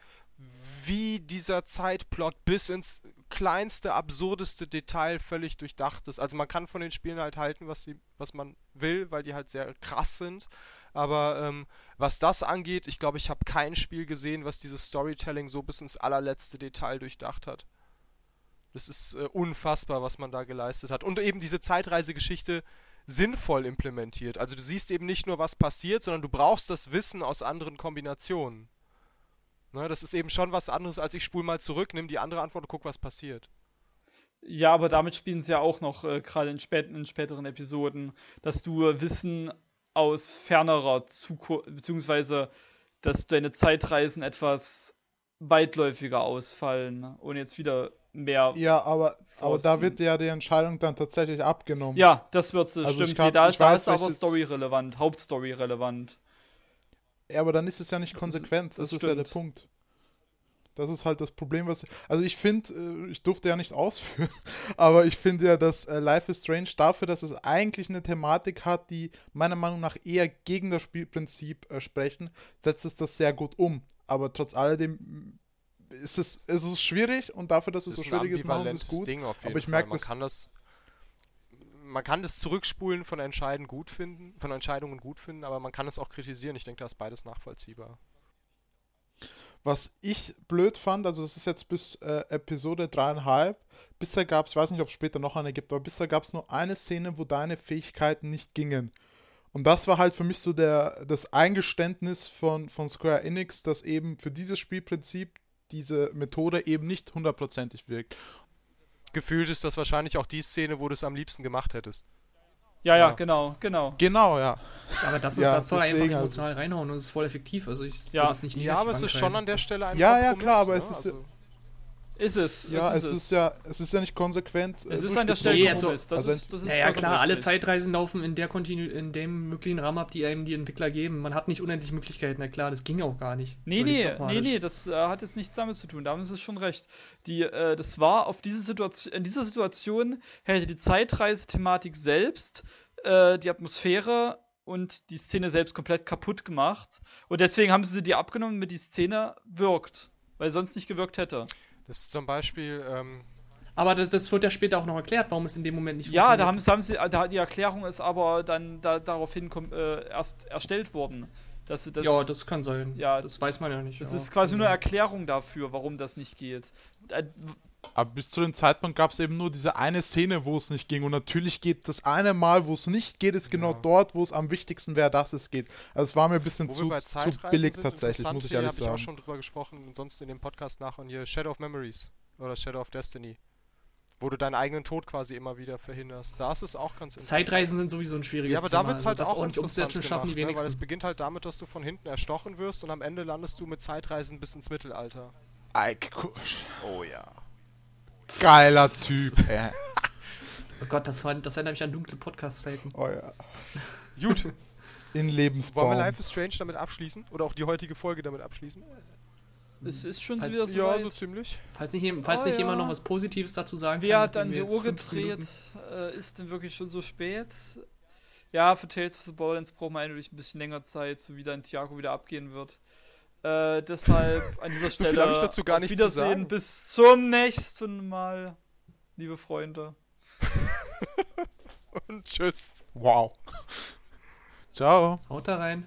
wie dieser Zeitplot bis ins kleinste, absurdeste Detail völlig durchdacht ist. Also man kann von den Spielen halt halten, was, sie, was man will, weil die halt sehr krass sind. Aber ähm, was das angeht, ich glaube, ich habe kein Spiel gesehen, was dieses Storytelling so bis ins allerletzte Detail durchdacht hat. Das ist äh, unfassbar, was man da geleistet hat. Und eben diese Zeitreisegeschichte sinnvoll implementiert. Also du siehst eben nicht nur, was passiert, sondern du brauchst das Wissen aus anderen Kombinationen. Ne, das ist eben schon was anderes, als ich spule mal zurück, nimm die andere Antwort und guck, was passiert. Ja, aber damit spielen sie ja auch noch, äh, gerade in, spät, in späteren Episoden, dass du Wissen aus fernerer Zukunft, beziehungsweise dass deine Zeitreisen etwas weitläufiger ausfallen und jetzt wieder mehr. Ja, aber, aber da wird ja die Entscheidung dann tatsächlich abgenommen. Ja, das wird so, Also ich stimmt. kann- nee, da ich da weiß, ist aber welches- Story relevant, Hauptstory relevant. Ja, aber dann ist es ja nicht konsequent. Das, das ist ja der. Punkt. Das ist halt das Problem, was. Also ich finde, äh, ich durfte ja nicht ausführen, aber ich finde ja, dass äh, Life is Strange dafür, dass es eigentlich eine Thematik hat, die meiner Meinung nach eher gegen das Spielprinzip äh, sprechen, setzt es das sehr gut um. Aber trotz alledem mh, ist es, ist es schwierig und dafür, dass es Das so schwierig ist, machen sie es gut. Ding auf jeden aber ich merke man kann das man kann das Zurückspulen von Entscheiden gut finden, von Entscheidungen gut finden, aber man kann es auch kritisieren. Ich denke, da ist beides nachvollziehbar. Was ich blöd fand, also es ist jetzt bis äh, Episode dreieinhalb, bisher gab es, ich weiß nicht, ob es später noch eine gibt, aber bisher gab es nur eine Szene, wo deine Fähigkeiten nicht gingen. Und das war halt für mich so der, das Eingeständnis von, von Square Enix, dass eben für dieses Spielprinzip diese Methode eben nicht hundertprozentig wirkt. Gefühlt ist das wahrscheinlich auch die Szene, wo du es am liebsten gemacht hättest. Ja, ja, Ja. genau, genau. Genau, ja. Ja, aber das, ist, Ja, das soll einfach also. emotional reinhauen und es ist voll effektiv. Also ich Ja. das nicht Ja, aber es ist schon an der Stelle ein Ja, ja, klar, aber ne? es ist- also, Ist es. Ja, ist es ist ja, es ist ja nicht konsequent. Es äh, ist an der Stelle Nee, also-. Das also ist, das ist Ja, ja, vollkommen klar, alle. Zeitreisen laufen in, der Kontinu in dem möglichen Rahmen ab, die einem die Entwickler geben. Man hat nicht unendlich Möglichkeiten, na klar, das ging auch gar nicht. Nee, nee, nee, das- nee, das äh, hat jetzt nichts damit zu tun. Da haben sie schon recht. Die, äh, das war auf diese Situation, in dieser Situation hätte die Zeitreise-Thematik selbst äh, die Atmosphäre und die Szene selbst komplett kaputt gemacht. Und deswegen haben sie die abgenommen, damit die Szene wirkt. Weil sonst nicht gewirkt hätte. Das ist zum Beispiel, ähm, Aber das, das wird ja später auch noch erklärt, warum es in dem Moment nicht Ja, da haben, funktioniert. sie- haben sie, äh, da, die Erklärung ist aber dann da, daraufhin kom- äh, erst erstellt worden. Dass sie das, Ja, das kann sein. Ja, das weiß man ja nicht. das ja, ist quasi nur eine. Erklärung dafür, warum das nicht geht. Aber bis zu dem Zeitpunkt gab es eben nur diese eine Szene, wo es nicht ging. Und natürlich geht das eine Mal, wo es nicht geht, ist genau Ja. dort, wo es am wichtigsten wäre, dass es geht. Also es war mir ein bisschen zu, zu billig sind, tatsächlich, interessant muss ich ehrlich habe ich auch sagen. schon drüber gesprochen, sonst in dem Podcast nach und hier Shadow of Memories oder Shadow of Destiny, wo du deinen eigenen Tod quasi immer wieder verhinderst. Da ist es auch ganz interessant. Zeitreisen sind sowieso ein schwieriges Ja, aber da Thema. wird es halt also auch ordentlich interessant umzusetzen, schaffen die gemacht, ne? weil es wenigsten. beginnt halt damit, dass du von hinten erstochen wirst und am Ende landest du mit Zeitreisen bis ins Mittelalter. Eikusch. Oh ja. Geiler Typ, ey. Oh Gott, das, war, das erinnert mich an dunkle Podcast-Zeiten. Oh ja. Gut, In wollen Lebensbaum. wir Life is Strange damit abschließen? Oder auch die heutige Folge damit abschließen? es ist schon Als- wieder so ja, weit. so ziemlich. Falls nicht, falls Oh, nicht ja. jemand noch was Positives dazu sagen Wer kann. hat dann die Uhr jetzt 15 gedreht? Minuten- Äh, ist denn wirklich schon so spät? Ja, für Tales of the Borderlands braucht man natürlich ein bisschen länger Zeit, so wie dann Tiago wieder abgehen wird. Äh, deshalb an dieser So viel Stelle ich dazu gar auf nicht zu Wiedersehen sagen. bis zum nächsten Mal, liebe Freunde. Und tschüss. Wow. Ciao. Haut da rein.